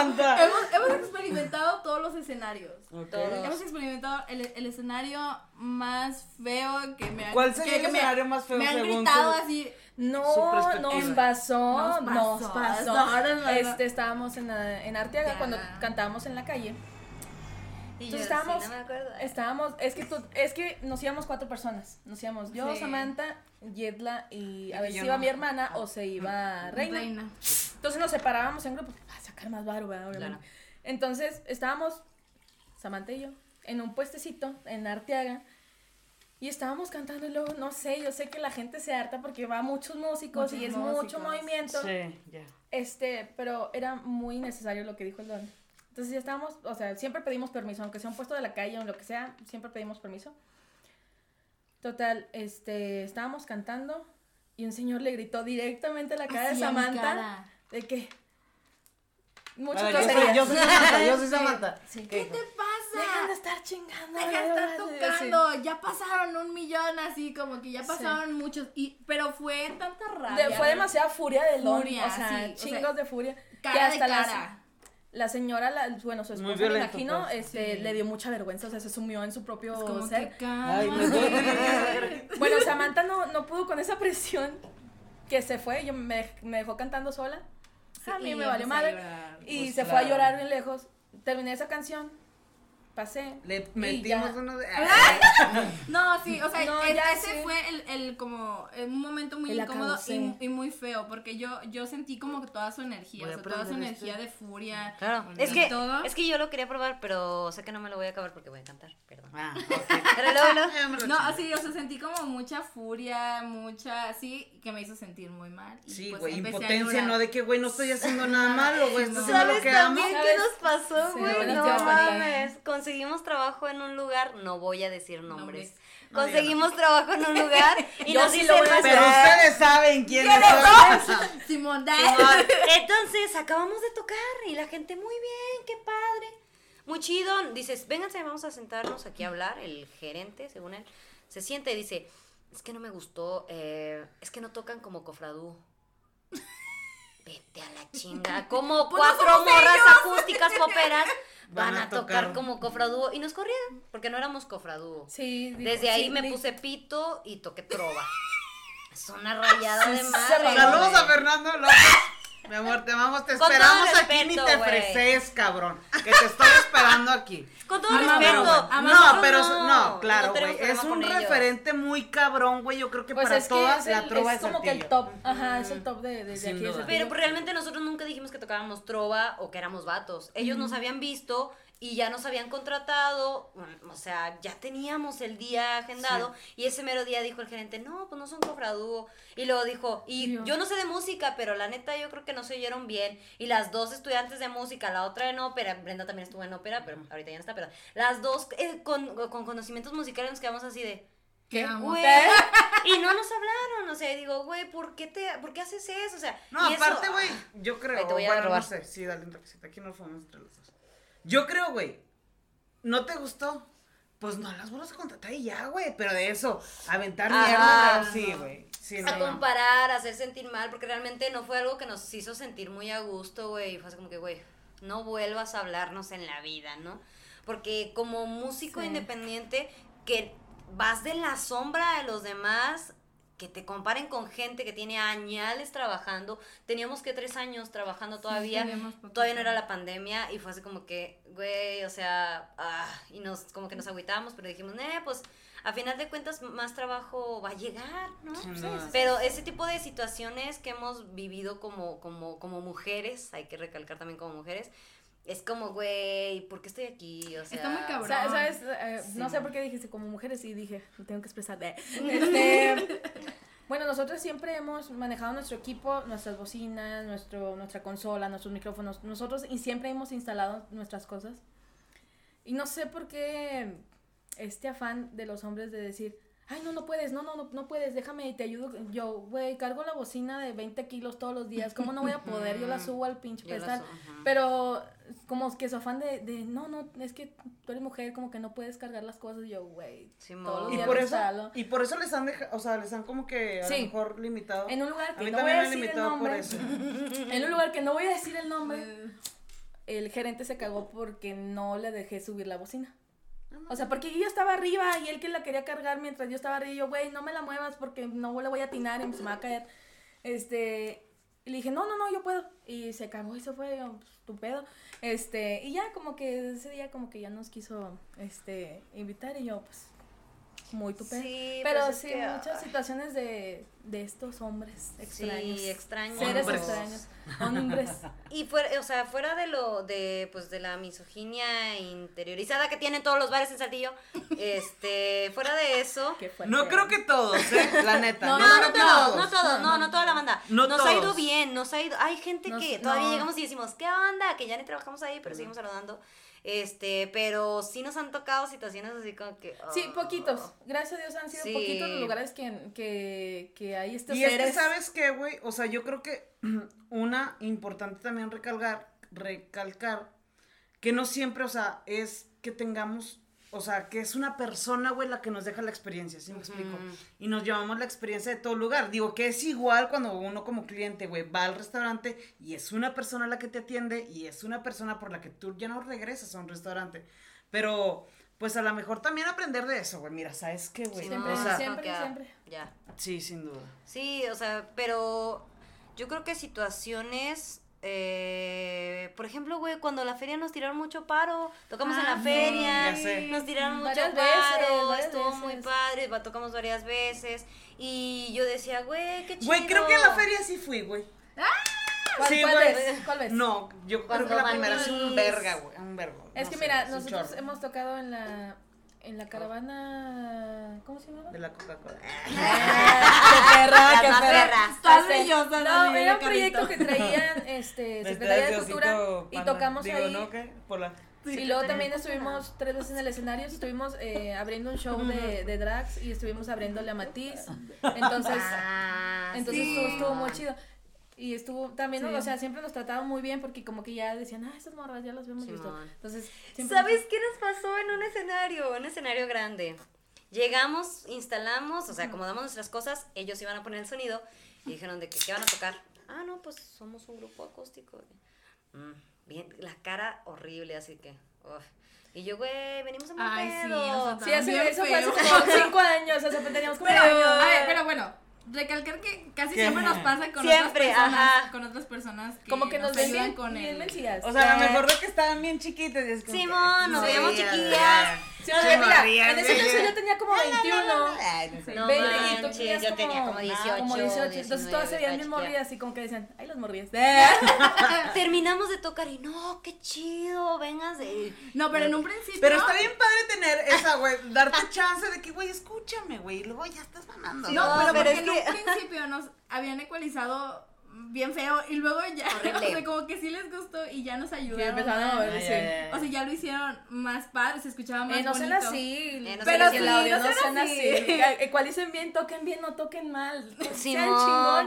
Hemos, hemos experimentado todos los escenarios. Todos. Hemos experimentado el, el escenario más feo que me han ¿Cuál sería que- el que me- escenario más feo Me han según gritado su- así. No, nos pasó, Nos nos pasó, nos pasó. Este, estábamos en, la- en Arteaga Ya. cuando cantábamos en la calle. Y Entonces estábamos, no me acuerdo. estábamos, es que tú, es que nos íbamos cuatro personas, nos íbamos yo, Sí. Samantha, Yedla y a ver si iba no. mi hermana o se iba Reina. Reina. Entonces nos separábamos en grupos sacar más barba, obviamente. Claro. Entonces estábamos, Samantha y yo, en un puestecito en Arteaga. Y estábamos cantando y luego, no sé, yo sé que la gente se harta porque va muchos músicos y es mucho movimiento. Sí, ya. Este, pero era muy necesario lo que dijo el don. Entonces ya estábamos, o sea, siempre pedimos permiso, aunque sea un puesto de la calle o lo que sea, siempre pedimos permiso. Total, este, estábamos cantando y un señor le gritó directamente a la cara de Así Samantha cara. de que muchas groserías. yo soy Samantha, yo soy Samantha. Sí. ¿Qué te pasa? Dejan de estar chingando. Deja de estar tocando, ya pasaron un millón así, como que ya Sí. pasaron muchos, y, pero fue tanta De- rabia. fue demasiada furia del don, Furia, o sea, sí, o sea, chingos de furia. cara que de hasta la- cara. La, señora, la, bueno, su esposa, me imagino, pues. este, Sí. le dio mucha vergüenza, o sea, se sumió en su propio Es como ser. que Ay. (laughs) Bueno, Samantha no, no pudo con esa presión que se fue, yo me, me dejó cantando sola. A mí me valió madre. Y Pues se fue a llorar bien lejos. Terminé esa canción, pasé. Le metimos ya. uno de. (laughs) No, sí, o sea, No, el- ya ese sí. fue el, el como un momento muy El incómodo y, y muy feo, porque yo, yo sentí como que toda su energía, o sea, toda su energía de furia. Claro. y Es que, todo. es que yo lo quería probar, pero sé que no me lo voy a acabar porque voy a cantar. Perdón. Ah, (laughs) Pero luego, lo No, así, o sea, sentí como mucha furia, mucha, sí, que me hizo sentir muy mal. y, Sí, pues, güey, empecé a impotencia, no de que, güey, no estoy haciendo nada (laughs) malo, güey, estoy haciendo ¿Sabes lo que amo. también ¿Sabes? qué nos pasó, Sí, güey? apenas no mames. Conseguimos trabajo en un lugar, no voy a decir nombres. Nombres. No, Conseguimos trabajo en un lugar (laughs) y Yo nos sí dice lo voy a el Pero ustedes saben quién es. (laughs) Simón, Simón. (laughs) Entonces, acabamos de tocar y la gente, muy bien, qué padre. Muy chido. Dices, vénganse, vamos a sentarnos aquí a hablar. El gerente, según él, se sienta y dice, es que no me gustó, eh, es que no tocan como cofradú. Vete a la chinga. Como Pues cuatro morras ellos. acústicas poperas van, a a tocar, tocar. como cofradúo. Y nos corrieron, porque no éramos cofradúo. Sí, Desde ahí sí, me puse pito y toqué trova. Es una rayada de madre. Saludos a Fernando López. Mi amor, te amamos, te esperamos aquí, ni respeto, te freses, cabrón. Que te estoy esperando aquí. Con todo Amamos, respeto. a No, pero no, no, claro, no güey. es un ellos. referente muy cabrón, güey. Yo creo que Pues para es que es, la el- trova es de como que el top. Ajá, es el top de, de, aquí. Pero realmente nosotros nunca dijimos que tocábamos trova o que éramos vatos. Ellos nos habían visto y ya nos habían contratado, mm, o sea, ya teníamos el día agendado y ese mero día dijo el gerente, no, pues no son cofradúo. Y luego dijo, y Dios. yo no sé de música, pero la neta yo creo que no se oyeron bien. Y las dos estudiantes de música, la otra en ópera, Brenda también estuvo en ópera, pero ahorita ya no está, pero las dos eh, con, con conocimientos musicales nos quedamos así de... ¿Qué? Güey, (laughs) y no nos hablaron, o sea, y digo, güey, ¿por qué te, por qué haces eso? O sea, No, aparte, güey, yo creo. Te voy a bueno, robar. no sé, sí, dale un. Aquí nos fuimos entre los dos. Yo creo, güey, ¿no te gustó? Pues no las vuelvas a contratar y ya, güey. Pero de eso, aventar mierda, no. sí, güey. Sí, no, a no. comparar, a hacer sentir mal, porque realmente no fue algo que nos hizo sentir muy a gusto, güey. Fue así como que, güey, no vuelvas a hablarnos en la vida, ¿no? Porque como músico Sí. independiente, que vas de la sombra de los demás, que te comparen con gente que tiene añales trabajando. Teníamos que tres años trabajando todavía. todavía no era la pandemia y fue así como que, güey, o sea, ah, y nos, como que nos agüitamos, pero dijimos, eh, pues a final de cuentas más trabajo va a llegar, ¿no? Sin duda. Pero ese tipo de situaciones que hemos vivido como, como, como mujeres, hay que recalcar también como mujeres, es como, güey, ¿por qué estoy aquí? O sea, Está muy cabrón. Eh, No Sí. sé por qué dijiste como mujeres y dije, tengo que expresar. de- (laughs) Este, bueno, nosotros siempre hemos manejado nuestro equipo, nuestras bocinas, nuestro, nuestra consola, nuestros micrófonos. Nosotros y siempre hemos instalado nuestras cosas. Y no sé por qué este afán de los hombres de decir, ay, no, no puedes, no, no, no, no puedes, déjame y te ayudo. Yo, güey, cargo la bocina de 20 kilos todos los días, ¿cómo no voy a poder? Yo la subo al pinche pedestal. Pero como que su afán de, de, no, no, es que tú eres mujer, como que no puedes cargar las cosas. Y yo, güey, todos los Y días por eso, y por eso les han dejado, o sea, les han como que a Sí. lo mejor limitado. (laughs) En un lugar que no voy a decir el nombre. En un lugar (laughs) que no voy a decir el nombre, el gerente se cagó porque no le dejé subir la bocina. O sea, porque yo estaba arriba y él que la quería cargar mientras yo estaba arriba, y yo, güey, no me la muevas porque no le voy a atinar y se me va a caer. Este, y le dije, no, no, no, yo puedo. Y se cagó y se fue, yo, pues, tu pedo. Este, y ya como que ese día como que ya nos quiso, este, invitar y yo, pues, muy tu pedo. Sí, Pero pues es sí, que, muchas ay. situaciones de, de estos hombres extraños. Sí, extraños. Seres Hombres. extraños. Hombres. Y fuera, o sea, fuera de lo, de, pues, de la misoginia interiorizada que tienen todos los bares en Saltillo, este, fuera de eso. (laughs) No creo que todos, ¿eh? La neta. (laughs) No, No, No, no que todos, no todos, no, no toda la banda. No nos ha ido todos. bien, nos ha ido. Hay gente Nos- que todavía no. llegamos y decimos, ¿qué onda? Que ya ni trabajamos ahí, pero seguimos saludando. Este, pero sí nos han tocado situaciones así como que. Sí, oh. poquitos. Gracias a Dios han sido Sí. poquitos los lugares que, que, que hay estos Y es que. ¿sabes qué, güey? O sea, yo creo que (clears throat) una importante también recalcar, recalcar, que no siempre, o sea, es que tengamos, o sea, que es una persona, güey, la que nos deja la experiencia, ¿sí me explico? Y nos llevamos la experiencia de todo lugar. Digo, que es igual cuando uno como cliente, güey, va al restaurante y es una persona la que te atiende y es una persona por la que tú ya no regresas a un restaurante. Pero, pues a lo mejor también aprender de eso, güey. Mira, ¿sabes qué, güey? Siempre, o sea, siempre, siempre. Ya. sí, sin duda. Sí, o sea, pero yo creo que situaciones, eh, por ejemplo, güey, cuando la feria nos tiraron mucho paro, tocamos en Ah, la sí, feria, ya sé. nos tiraron mucho Varias paro, veces, estuvo muy padre, tocamos varias veces y yo decía, güey, qué chido. Güey, creo que a la feria sí fui, güey. ¿Cuál, Sí, cuál güey. ves? ¿Cuál ves? No, yo creo que la primera es un verga, güey. Un vergo. Es no que sé, mira, nosotros hemos tocado en la en la caravana ¿cómo se llama? De la Coca-Cola. (laughs) qué perra, qué perra. No, era un proyecto que traían (laughs) este Secretaría de Cultura y tocamos Digo, ahí. ¿no? ¿Qué? Por la... y luego también estuvimos tres veces en el escenario, estuvimos eh, abriendo un show de, (laughs) de drags y estuvimos abriéndole a Matiz. Entonces, Ah, entonces sí. estuvo, estuvo muy chido. Y estuvo también, Sí. o sea, siempre nos trataban muy bien porque como que ya decían, ah, estas morras ya las vemos visto. Simón. Entonces, siempre ¿Sabes qué nos pasó en un escenario? Un escenario grande. Llegamos, instalamos, o sea, acomodamos nuestras cosas, ellos iban a poner el sonido y dijeron de que qué van a tocar. Ah, no, pues somos un grupo acústico. Mm, bien, la cara horrible, así que. uf. Y yo, güey, venimos a un Ay, sí, pedo. Sí, hace- Bien eso fue hace como cinco años, o sea, pues teníamos como Pero, años. a ver, pero bueno, recalcar que casi ¿Qué? siempre nos pasa con Siempre, otras personas, ajá. con otras personas que como que nos ven ayudan bien, con bien el. O sea, a lo mejor de que estaban bien chiquitas. y es como que- Simón, nos Sí, veíamos ya, chiquillas. Ya. Sí, o sea, mira, María, en ese entonces yo tenía como 21. Ay, no sé. No 20, y tú manches, tenías yo tenía como 18, Como 18. Entonces 19, todas se veían estaba bien chiquilla. morridas y como que decían, ay, las morridas. (laughs) (laughs) Terminamos de tocar y no, qué chido, vengas de. No, pero en un principio. Pero está bien padre tener esa, güey, darte (laughs) chance de que, güey, escúchame, güey, y luego ya estás mamando. No, No, pero, pero porque es en que- un principio nos habían ecualizado bien feo y luego ya, (laughs) Horrible. o sea, como que sí les gustó y ya nos ayudaron. empezaron a mover, sí. O sea, ya lo hicieron más padre, se escuchaba más Eh, no bonito. sean así. Eh, no pero así, el audio no no sean así. así. (laughs) Ecualicen bien, toquen bien, no toquen mal. sean Simón,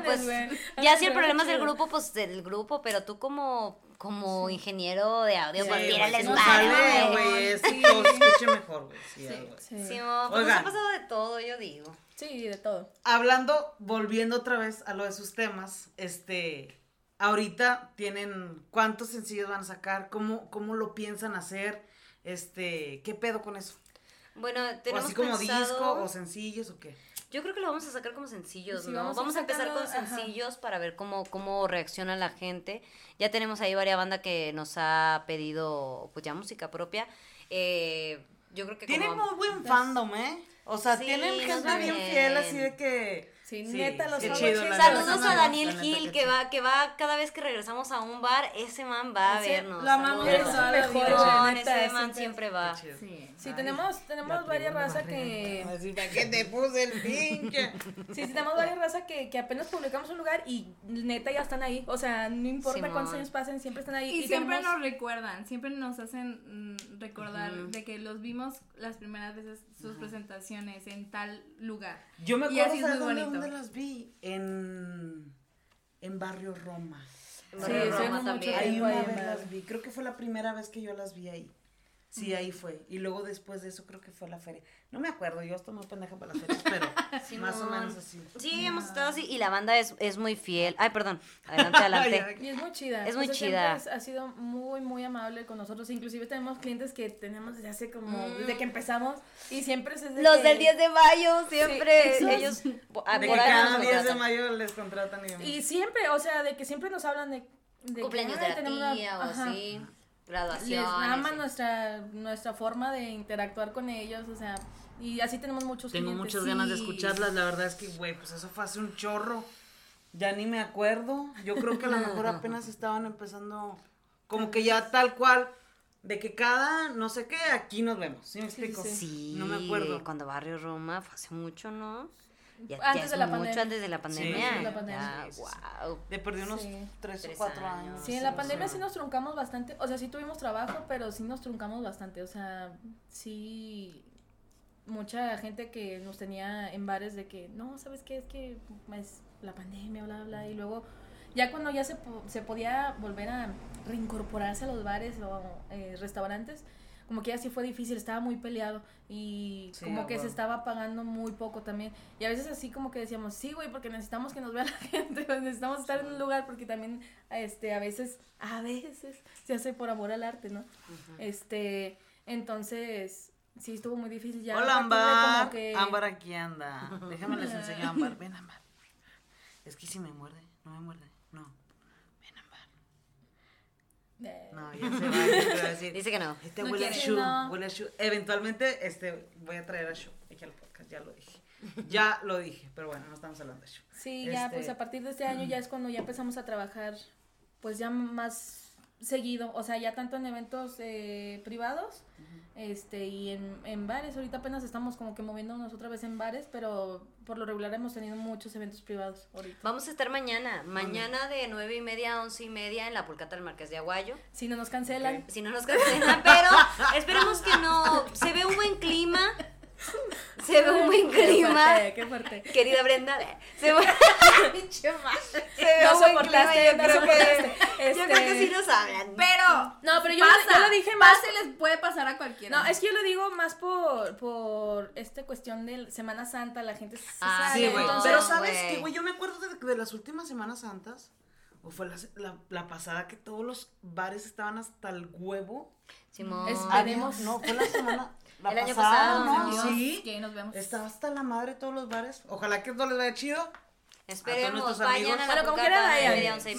chingones, pues ya si el problema es del grupo, pues del grupo, pero tú como, como ingeniero de audio, Sí, pues tírales no paro, sale, güey. que todo se escuche (laughs) mejor, güey. Sí. Sí. Simón, pues nos ha pasado de todo, yo digo. Sí, de todo. Hablando, volviendo otra vez a lo de sus temas, este, ahorita tienen, ¿cuántos sencillos van a sacar? ¿Cómo, cómo lo piensan hacer? Este, ¿qué pedo con eso? Bueno, ¿O tenemos así como pensado- disco o sencillos o qué? Yo creo que lo vamos a sacar como sencillos, Sí, ¿no? vamos Vamos, a a empezar con ajá. sencillos para ver cómo, cómo reacciona la gente. Ya tenemos ahí varias bandas que nos ha pedido, pues ya música propia. Eh, yo creo que Tienen como... muy buen fandom, ¿eh? O sea, Sí, tienen gente bien. fiel, así de que... Sí, neta, los qué amo, chido, sí. la Saludos a Daniel Gil, que va, que va cada vez que regresamos a un bar, ese man va a vernos. lo amamos la Mejor, neta, ese man siempre. siempre va. Sí. Sí, tenemos, tenemos varias razas que... ¿para qué te puse el pinche? (laughs) Sí, sí, tenemos varias razas que, que apenas publicamos un lugar y neta ya están ahí. O sea, no importa Simón. cuántos años pasen, siempre están ahí. Y, siempre tenemos- nos recuerdan, siempre nos hacen mm, recordar de que los vimos las primeras veces sus presentaciones en tal lugar. Yo me Y acuerdo, así es ¿sabes muy bonito. Dónde las vi? En, en Barrio Roma. En Sí, Barrio Roma también. Ahí una vez las vi, creo que fue la primera vez que yo las vi ahí. Sí, ahí fue. Y luego después de eso creo que fue la feria. No me acuerdo, yo estoy muy pendeja para las fechas, pero (laughs) más o Simón. menos así. Sí, hemos estado así y la banda es, es muy fiel. Ay, perdón. Adelante, (laughs) adelante. Y es muy chida. Es muy O sea, chida. es- ha sido muy, muy amable con nosotros. Inclusive tenemos clientes que tenemos desde hace como, Mm. desde que empezamos. Y siempre es desde Los que- del 10 de mayo, siempre ellos a- De que cada nos 10 de mayo les contratan y demás. Y siempre, o sea, de que siempre nos hablan de... de Cumpleaños "Ay, de tenemos la una-". tía o Ajá. así. Graduaciones. les ama nuestra, nuestra forma de interactuar con ellos, o sea, y así tenemos muchos Tengo clientes. muchas ganas de escucharlas. La verdad es que, güey, pues eso fue hace un chorro. Ya ni me acuerdo. Yo creo que a lo mejor apenas (laughs) estaban empezando, como que ya tal cual, de que cada, no sé qué, aquí nos vemos. ¿Sí me explico? sí. Sí, No me acuerdo. Cuando Barrio Roma fue hace mucho, ¿no? Ya, Antes ya de la mucho pandemia. antes de la pandemia. antes de la pandemia. Ya, wow. Le perdí unos Sí. tres o cuatro años. años. Sí, en la pandemia sí nos truncamos bastante, o sea, sí tuvimos trabajo, pero sí nos truncamos bastante, o sea, sí, mucha gente que nos tenía en bares de que, no, ¿sabes qué? Es que es la pandemia, bla, bla, y luego, ya cuando ya se, po- se podía volver a reincorporarse a los bares o eh, restaurantes, como que ya sí fue difícil, estaba muy peleado y Sí, como que se huevo. estaba pagando muy poco también. Y a veces así como que decíamos, sí, güey, porque necesitamos que nos vea la (laughs) gente, necesitamos estar en un lugar porque también este a veces a veces se hace por amor al arte, ¿no? Este, entonces sí estuvo muy difícil ya. Hola, Ámbar. como que- Ámbar aquí anda. Déjame les enseño a Ámbar. (laughs) Ven, Ámbar. Es que si me muerde, no me muerde. No. Ven, Ámbar. Eh, No, ya se va. ya te voy a (laughs) decir. Dice que no. Este No huele a quiere. Shu, No. huele a Shu. Eventualmente, este, voy a traer a Shu aquí al podcast, ya lo dije. Ya lo dije, pero bueno, no estamos hablando de Shu. Sí, ya Este- pues a partir de este año ya es cuando ya empezamos a trabajar pues ya más seguido, o sea, ya tanto en eventos eh, privados este y en, en bares, ahorita apenas estamos como que moviéndonos otra vez en bares, pero por lo regular hemos tenido muchos eventos privados ahorita. Vamos a estar mañana. Mañana de nueve y media a once y media en la Pulcata del Marqués de Aguayo. Si no nos cancelan. Si no nos cancelan, pero esperemos que no. Se ve un buen clima. (laughs) Se ve un buen qué clima. fuerte, qué fuerte. Querida Brenda, (laughs) se ve, (laughs) se ve No un buen soportaste, clima. Yo no creo que, soportaste. yo creo que Este- sí nos hablan. Pero No, pero yo, pasa, yo lo dije más pasa y les puede pasar a cualquiera. No, es que yo lo digo más por, por esta cuestión de Semana Santa, la gente se Ah, sale, Sí, güey. entonces- Pero ¿sabes güey. qué, güey? Yo me acuerdo de, de las últimas Semanas Santas. O fue la, la, la pasada que todos los bares estaban hasta el huevo. Simón. Había-. No, fue la semana. (laughs) La El año pasado, ¿no? Dios, Sí. que nos vemos. Estaba hasta la madre todos los bares. Ojalá que esto les vaya chido. Esperemos, vayan a la Bueno, vayan. Sí.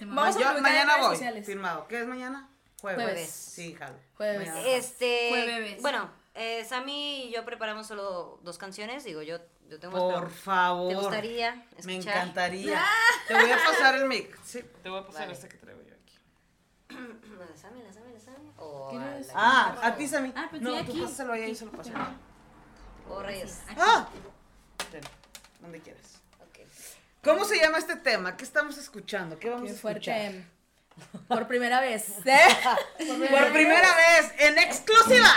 Vamos a mañana voy. sociales. Firmado. ¿Qué es mañana? Jueves. Jueves. Sí, jalo. Jueves. Mañana. Este, Jueves. bueno, eh, Sammy y yo preparamos solo dos canciones. Digo, yo, yo tengo Por favor. ¿Te gustaría escuchar? Me encantaría. (laughs) Te voy a pasar el mic. Sí, te voy a pasar Vale. este que traigo yo aquí. (clears throat) De Sammy, la. O ¿Qué a la- Ah, a ti, Sammy. Ah, pues no, tú pásalo ahí y se lo paso. O Reyes. ¡Ah! Ten, donde quieras. Ok. ¿Cómo se llama este tema? ¿Qué estamos escuchando? ¿Qué vamos Qué a escuchar? fuerte. Por primera vez. (laughs) Por primera vez, en exclusiva.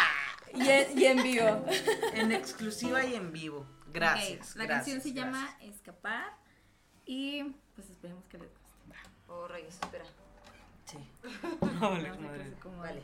Y en, y en vivo. En exclusiva y en vivo. Gracias. La gracias, canción se gracias. llama Escapar y pues esperemos que les guste. O Reyes, espera. No, vale, cómo- Vale.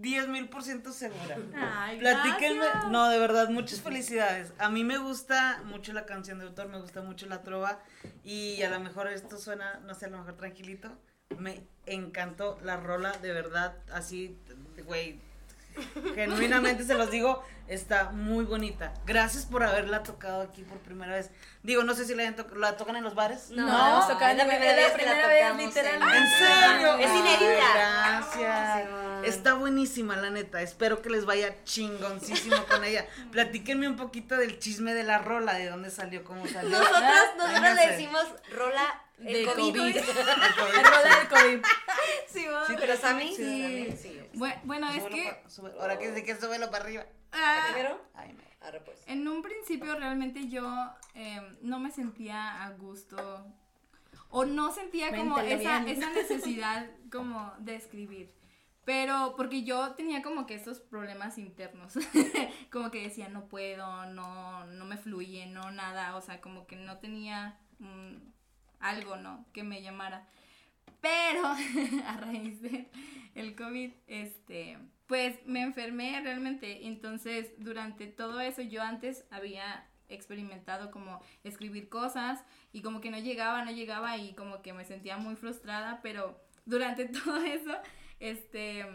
10 mil por ciento segura. Ay, Platíquenme. gracias. No, de verdad, muchas felicidades. A mí me gusta mucho la canción de autor, me gusta mucho la trova. Y a lo mejor esto suena, no sé, a lo mejor tranquilito. Me encantó la rola, de verdad, así, güey. Genuinamente se los digo, está muy bonita. Gracias por haberla tocado aquí por primera vez. Digo, no sé si la, to- la tocan en los bares. No, No, es la primera es la vez que la primera vez, tocamos. literalmente. ¿En serio? Es inédita. Gracias. Está buenísima, la neta. Espero que les vaya chingoncísimo con ella. (laughs) Platíquenme un poquito del chisme de la rola, de dónde salió, cómo salió. Nosotros, Ay, nosotros no le decimos rola el De COVID. COVID. (laughs) (laughs) El COVID, El rola del COVID. Sí, Sí, pero Sammy, sí, sí. Bue- Bueno, es que pa- ahora que de que súbelo para arriba. ah, ¿Primero? Ay, me- Arre, pues. en un principio realmente yo eh, no me sentía a gusto o no sentía como esa, esa (laughs) necesidad como de escribir. Pero porque yo tenía como que estos problemas internos, (laughs) como que decía no puedo, no, no me fluye, no nada, o sea, como que no tenía mm, algo, ¿no? Que me llamara. Pero (laughs) a raíz del el COVID, este, pues me enfermé realmente. Entonces, durante todo eso, yo antes había experimentado como escribir cosas y como que no llegaba, no llegaba y como que me sentía muy frustrada, pero durante (laughs) todo eso, este,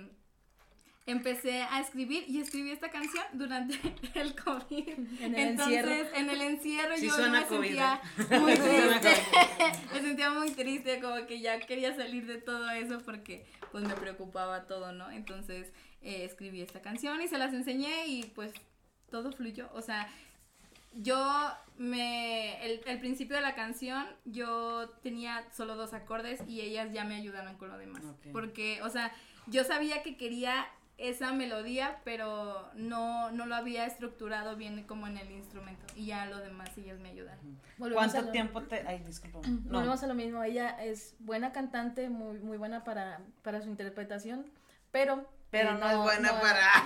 empecé a escribir y escribí esta canción durante (laughs) el COVID. En el Entonces, encierro. en el encierro Sí yo suena me COVID, sentía ¿eh? muy (laughs) triste. (laughs) me sentía muy triste, como que ya quería salir de todo eso porque pues me preocupaba todo, ¿no? Entonces eh, escribí esta canción y se las enseñé y pues todo fluyó. O sea, yo me. El, el principio de la canción, yo tenía solo dos acordes y ellas ya me ayudaron con lo demás. Porque, o sea, yo sabía que quería esa melodía, pero no, no lo había estructurado bien como en el instrumento. Y ya lo demás ellas me ayudaron. Volvemos ¿Cuánto lo- tiempo te.? Ay, disculpa. No. Volvemos a lo mismo, ella es buena cantante, muy, muy buena para, para su interpretación, pero... Pero eh, no, es buena no- para. (laughs)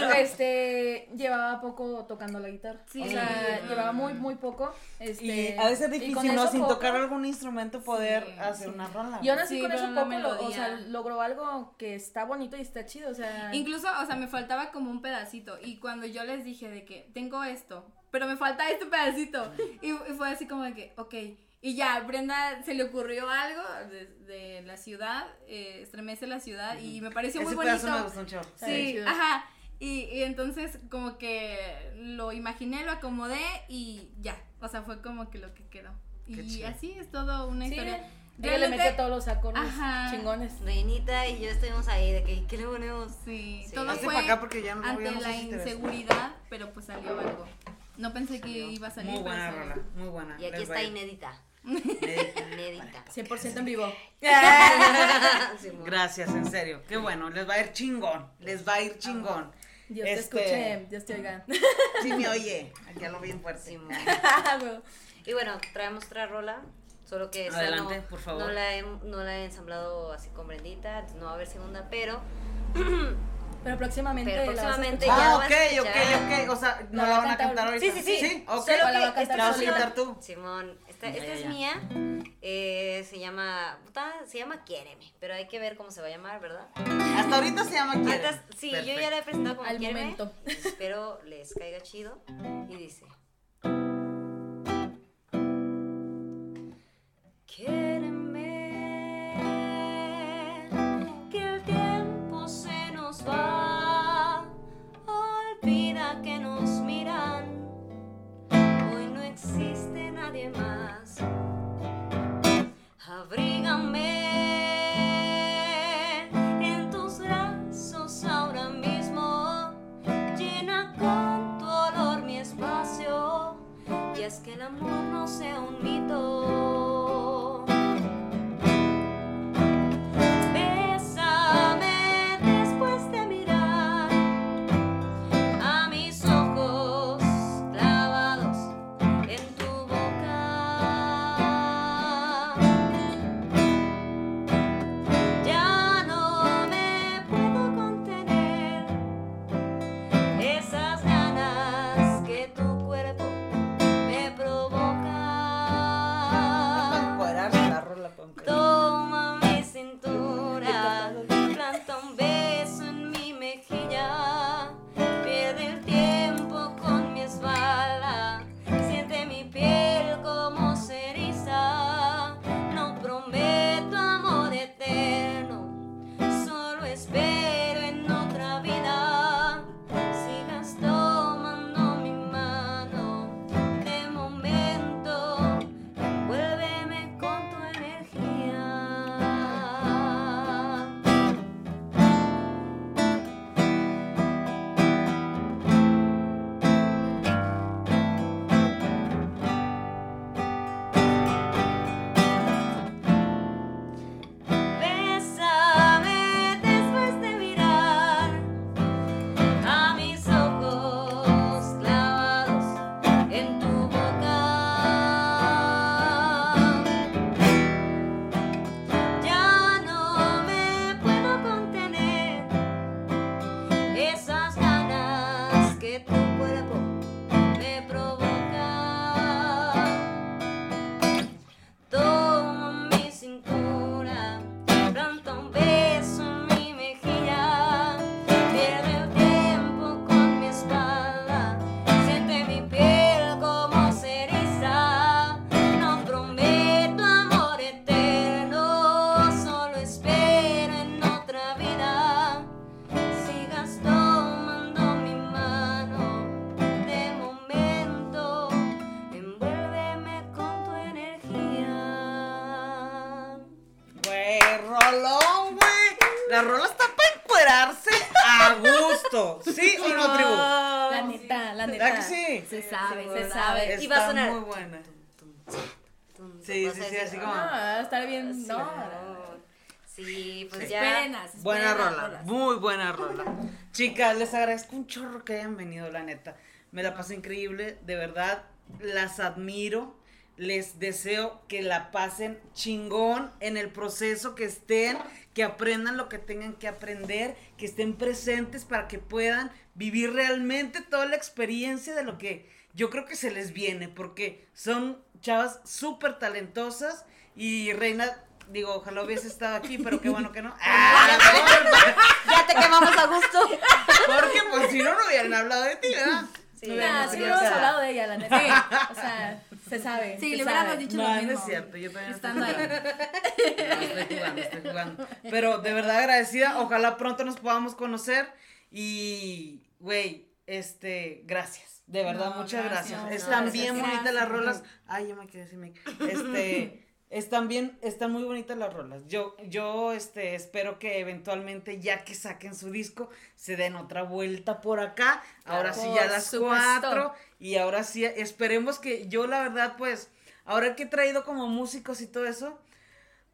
No, este, llevaba poco tocando la guitarra. Sí. O sea, llevaba muy, muy poco. Este, Y a veces es difícil, ¿no? Sin poco- tocar algún instrumento poder Sí, hacer sí. una rola. Y aún así Sí, con eso poco, lo- o sea, logró algo que está bonito y está chido, o sea... Incluso, o sea, me faltaba como un pedacito. Y cuando yo les dije de que tengo esto, pero me falta este pedacito. Y, y fue así como de que, ok. Y ya, Brenda se le ocurrió algo de, de la ciudad, eh, estremece la ciudad, y me pareció Ese muy bonito. Sí, chido. ajá. Y, y entonces como que lo imaginé, lo acomodé y ya. O sea, fue como que lo que quedó. Qué Y chido. así es todo una Sí, historia. ella le metió todos los acordes Ajá. chingones. Reinita y yo estuvimos ahí de que, ¿qué le ponemos? Sí, Sí. todo fue acá porque ya no- ante la inseguridad, pero pues salió algo. No pensé que iba a salir. Muy buena rola, muy buena. Y aquí Les está a ir. inédita. Inédita. 100% (laughs) en vivo. (laughs) Gracias, en serio. Qué bueno, les va a ir chingón. Les va a ir chingón. Dios te Este, escuche, Dios te oiga. Sí me oye. Aquí lo bien fuerte. Simón. Bueno, (laughs) Y bueno, traemos otra rola. Solo que Adelante, no, por favor. No la, he, no la he ensamblado así con Brendita, no va a haber segunda, pero (clears throat) Pero próximamente. Pero próximamente ya Ah, vas ok, ok, ok. O sea, no La van a cantar cantar ahorita. Sí, sí, sí. Sí, ok. Solo la va a que cantar La vas a cantar tú. Simón, esta, Ya, esta ya, es ya. mía. eh, se llama. puta, se llama Quiéreme. Pero hay que ver cómo se va a llamar, ¿verdad? Hasta ahorita se llama. Ahorita- sí, yo ya la he presentado como Al Quiéreme. momento. Espero les caiga chido. Y dice. No. Sí, pues ya. Espérenas, Buena rola, rolas. muy buena rola. Chicas, les agradezco un chorro que hayan venido, la neta. Me la pasé increíble, de verdad, las admiro. Les deseo que la pasen chingón en el proceso que estén, que aprendan lo que tengan que aprender, que estén presentes para que puedan vivir realmente toda la experiencia de lo que yo creo que se les viene, porque son chavas súper talentosas y Reina, digo, ojalá hubiese estado aquí, pero qué bueno que no. (laughs) Ah, Ya te quemamos a gusto. porque pues si no, no hubieran hablado de ti, ¿verdad? Sí, No Nah, sí hablado de ella, la neta. O sea, se sabe. Sí, se le hubiéramos dicho No, lo no mismo. es cierto, yo también estoy Estando ahí. jugando. No, estoy jugando, estoy jugando. Pero de verdad agradecida, ojalá pronto nos podamos conocer y, güey, este, gracias. De verdad, No, muchas gracias. gracias. Están No, bien gracias. bonitas las rolas. Ay, ya me quedé sin mic. Este, están bien, están muy bonitas las rolas. Yo, yo, este, espero que eventualmente, ya que saquen su disco, se den otra vuelta por acá. Ahora sí ya las supuesto. cuatro. Y ahora sí, esperemos que yo, la verdad, pues, ahora que he traído como músicos y todo eso,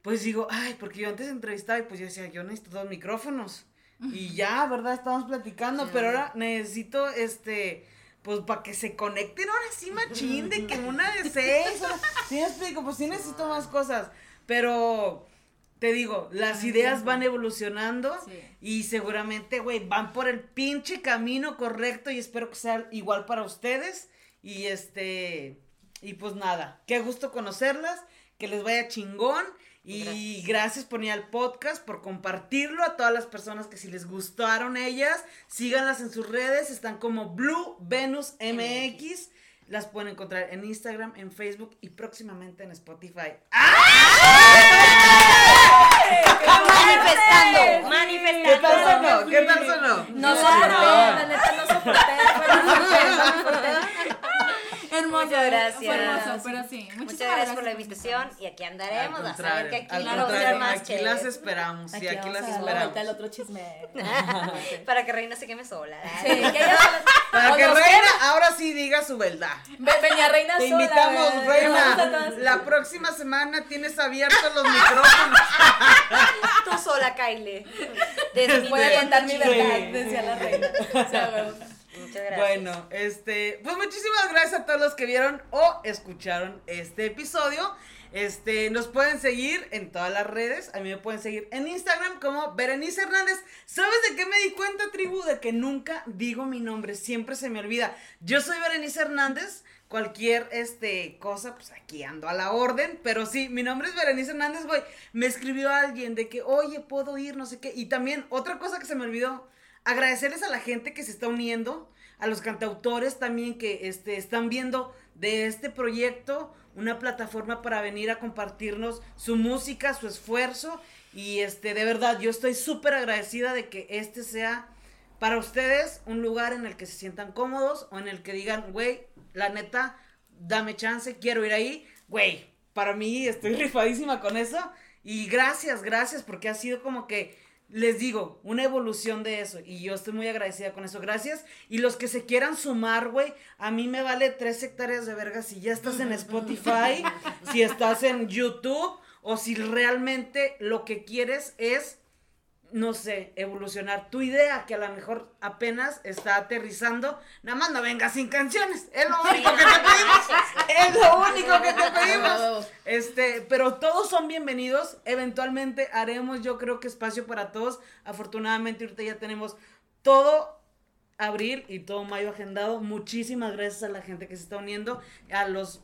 pues digo, ay, porque yo antes entrevistaba y pues yo decía, yo necesito dos micrófonos. Y ya, ¿verdad? Estamos platicando, pero ahora necesito, este, pues para que se conecten ahora sí machín, de que una de (laughs) seis. Sí, explico, pues sí necesito más cosas. Pero te digo, las ideas van evolucionando Sí. y seguramente, güey, van por el pinche camino correcto y espero que sea igual para ustedes. Y este, y pues nada, qué gusto conocerlas, que les vaya chingón. Y gracias. por ir al podcast, por compartirlo a todas las personas que si les gustaron ellas, síganlas en sus redes, están como Blue Venus MX. Las pueden encontrar en Instagram, en Facebook y próximamente en Spotify. Manifestando, manifestando. ¿Qué tal sonó? ¿Qué tal sonó? No soporté, la neta no soporté. Fuerte. Hermoso. Muchas gracias. Fue hermoso, pero sí. Muchas Muchísimas gracias por la invitación y aquí andaremos a saber que aquí al contrario, más aquí que las esperamos, sí, aquí vamos las esperamos. otro chisme. (laughs) para que Reina se queme sola. (laughs) Sí, que ella Para que Reina ahora sí diga su verdad. Ve- Venía reina Te sola. invitamos, güey. Reina. La próxima semana tienes abiertos los micrófonos. (laughs) Tú sola, Kyle. Voy a contar mi verdad, decía la reina. O sea, güey. Bueno, este, pues muchísimas gracias a todos los que vieron o escucharon este episodio. Este, nos pueden seguir en todas las redes. A mí me pueden seguir en Instagram como Berenice Hernández. ¿Sabes de qué me di cuenta, tribu? De que nunca digo mi nombre, siempre se me olvida. Yo soy Berenice Hernández. Cualquier este cosa, pues aquí ando a la orden. Pero sí, mi nombre es Berenice Hernández, güey. Me escribió alguien de que, oye, puedo ir, no sé qué. Y también, otra cosa que se me olvidó agradecerles a la gente que se está uniendo, a los cantautores también que este, están viendo de este proyecto una plataforma para venir a compartirnos su música, su esfuerzo. Y este, de verdad, yo estoy súper agradecida de que este sea para ustedes un lugar en el que se sientan cómodos o en el que digan, güey, la neta, dame chance, quiero ir ahí. Güey, para mí estoy (laughs) rifadísima con eso. Y gracias, gracias, porque ha sido como que les digo, una evolución de eso. Y yo estoy muy agradecida con eso. Gracias. Y los que se quieran sumar, güey, a mí me vale tres hectáreas de verga si ya estás en Spotify, (laughs) si estás en YouTube, o si realmente lo que quieres es, no sé, evolucionar tu idea, que a lo mejor apenas está aterrizando. Nada más no vengas sin canciones. Es lo único que te pedimos. Es lo único que te pedimos. Este, pero todos son bienvenidos. Eventualmente haremos, yo creo que espacio para todos. Afortunadamente, ahorita ya tenemos todo abril y todo mayo agendado. Muchísimas gracias a la gente que se está uniendo, a los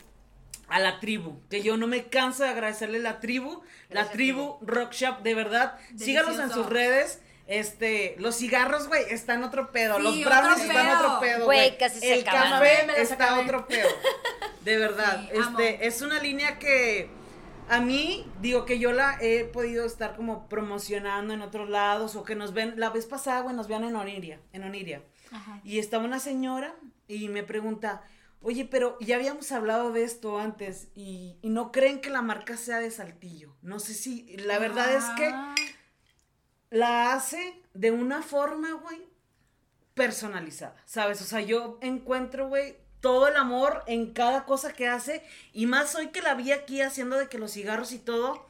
a la tribu, que yo no me canso de agradecerle a la tribu, la tribu Rock Shop, de verdad, sígalos en Delicioso. sus redes. Este, los cigarros, güey, están otro pedo. Sí, los otro brownies están pedo. otro pedo, Güey, güey. casi se El acaban. café Me está acabé. otro pedo. (laughs) De verdad, Sí, amo. este, es una línea que a mí, digo que yo la he podido estar como promocionando en otros lados o que nos ven, la vez pasada, güey, nos vean en Oniria, en Oniria. Ajá. Y estaba una señora y me pregunta, Oye, pero ya habíamos hablado de esto antes y, y no creen que la marca sea de Saltillo. No sé si, la verdad es que Ah, la hace de una forma, güey, personalizada, ¿sabes? O sea, yo encuentro, güey, todo el amor en cada cosa que hace y más hoy que la vi aquí haciendo de que los cigarros y todo,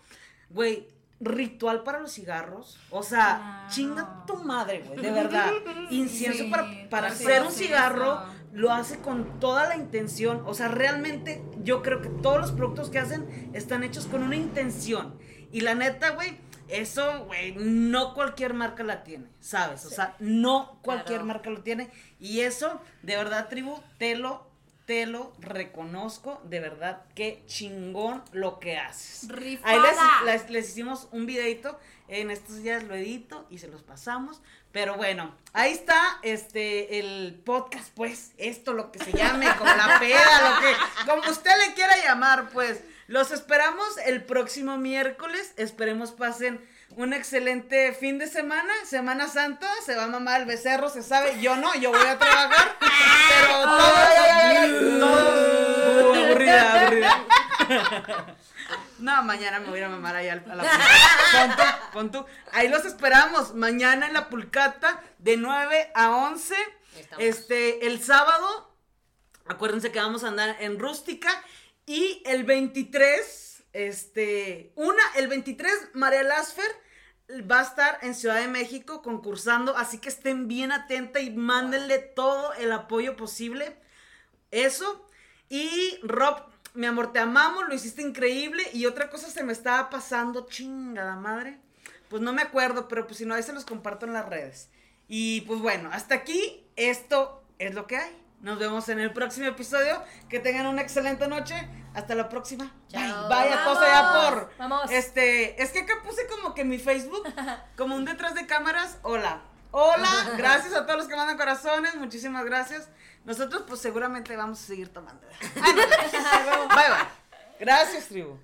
güey, ritual para los cigarros, o sea, chinga tu madre, güey, de verdad. (laughs) Incienso Sí, para, para hacer un cigarro, lo hace con toda la intención, o sea, realmente yo creo que todos los productos que hacen están hechos con una intención. Y la neta, güey, eso, güey, no cualquier marca la tiene, ¿sabes? O sea, no cualquier Claro. marca lo tiene. Y eso, de verdad, tribu, te lo, te lo reconozco, de verdad, qué chingón lo que haces. Ahí les, ¡Rifada! les- les hicimos un videito, en estos días lo edito y se los pasamos. Pero bueno, ahí está este el podcast, pues, esto lo que se llame, como la peda, lo que, como usted le quiera llamar, pues. Los esperamos el próximo miércoles. Esperemos pasen un excelente fin de semana, Semana Santa, se va a mamar el becerro, se sabe, yo no, yo voy a trabajar, pero (laughs) todos, (laughs) todos, aburrida, aburrida. (laughs) No, mañana me voy a ir a mamar ahí a la (laughs) pulcata. Pon tú, pon tú. Ahí los esperamos. Mañana en la pulcata de 9 a 11. Estamos. Este, el sábado, acuérdense que vamos a andar en rústica. Y el 23, este, una, el 23, María Lasfer va a estar en Ciudad de México concursando. Así que estén bien atentas y mándenle todo el apoyo posible. Eso. Y Rob, mi amor, te amamos, lo hiciste increíble. Y otra cosa se me estaba pasando, chingada madre. Pues no me acuerdo, pero pues si no, ahí se los comparto en las redes. Y pues bueno, hasta aquí, esto es lo que hay. Nos vemos en el próximo episodio. Que tengan una excelente noche. Hasta la próxima. Chao. Bye. Vaya, allá Vamos, por. vamos. Este, es que acá puse como que mi Facebook, (laughs) como un detrás de cámaras. Hola. Hola, (laughs) gracias a todos los que mandan corazones, muchísimas gracias. Nosotros pues seguramente vamos a seguir tomando. (laughs) Bye bye. Gracias, tribu.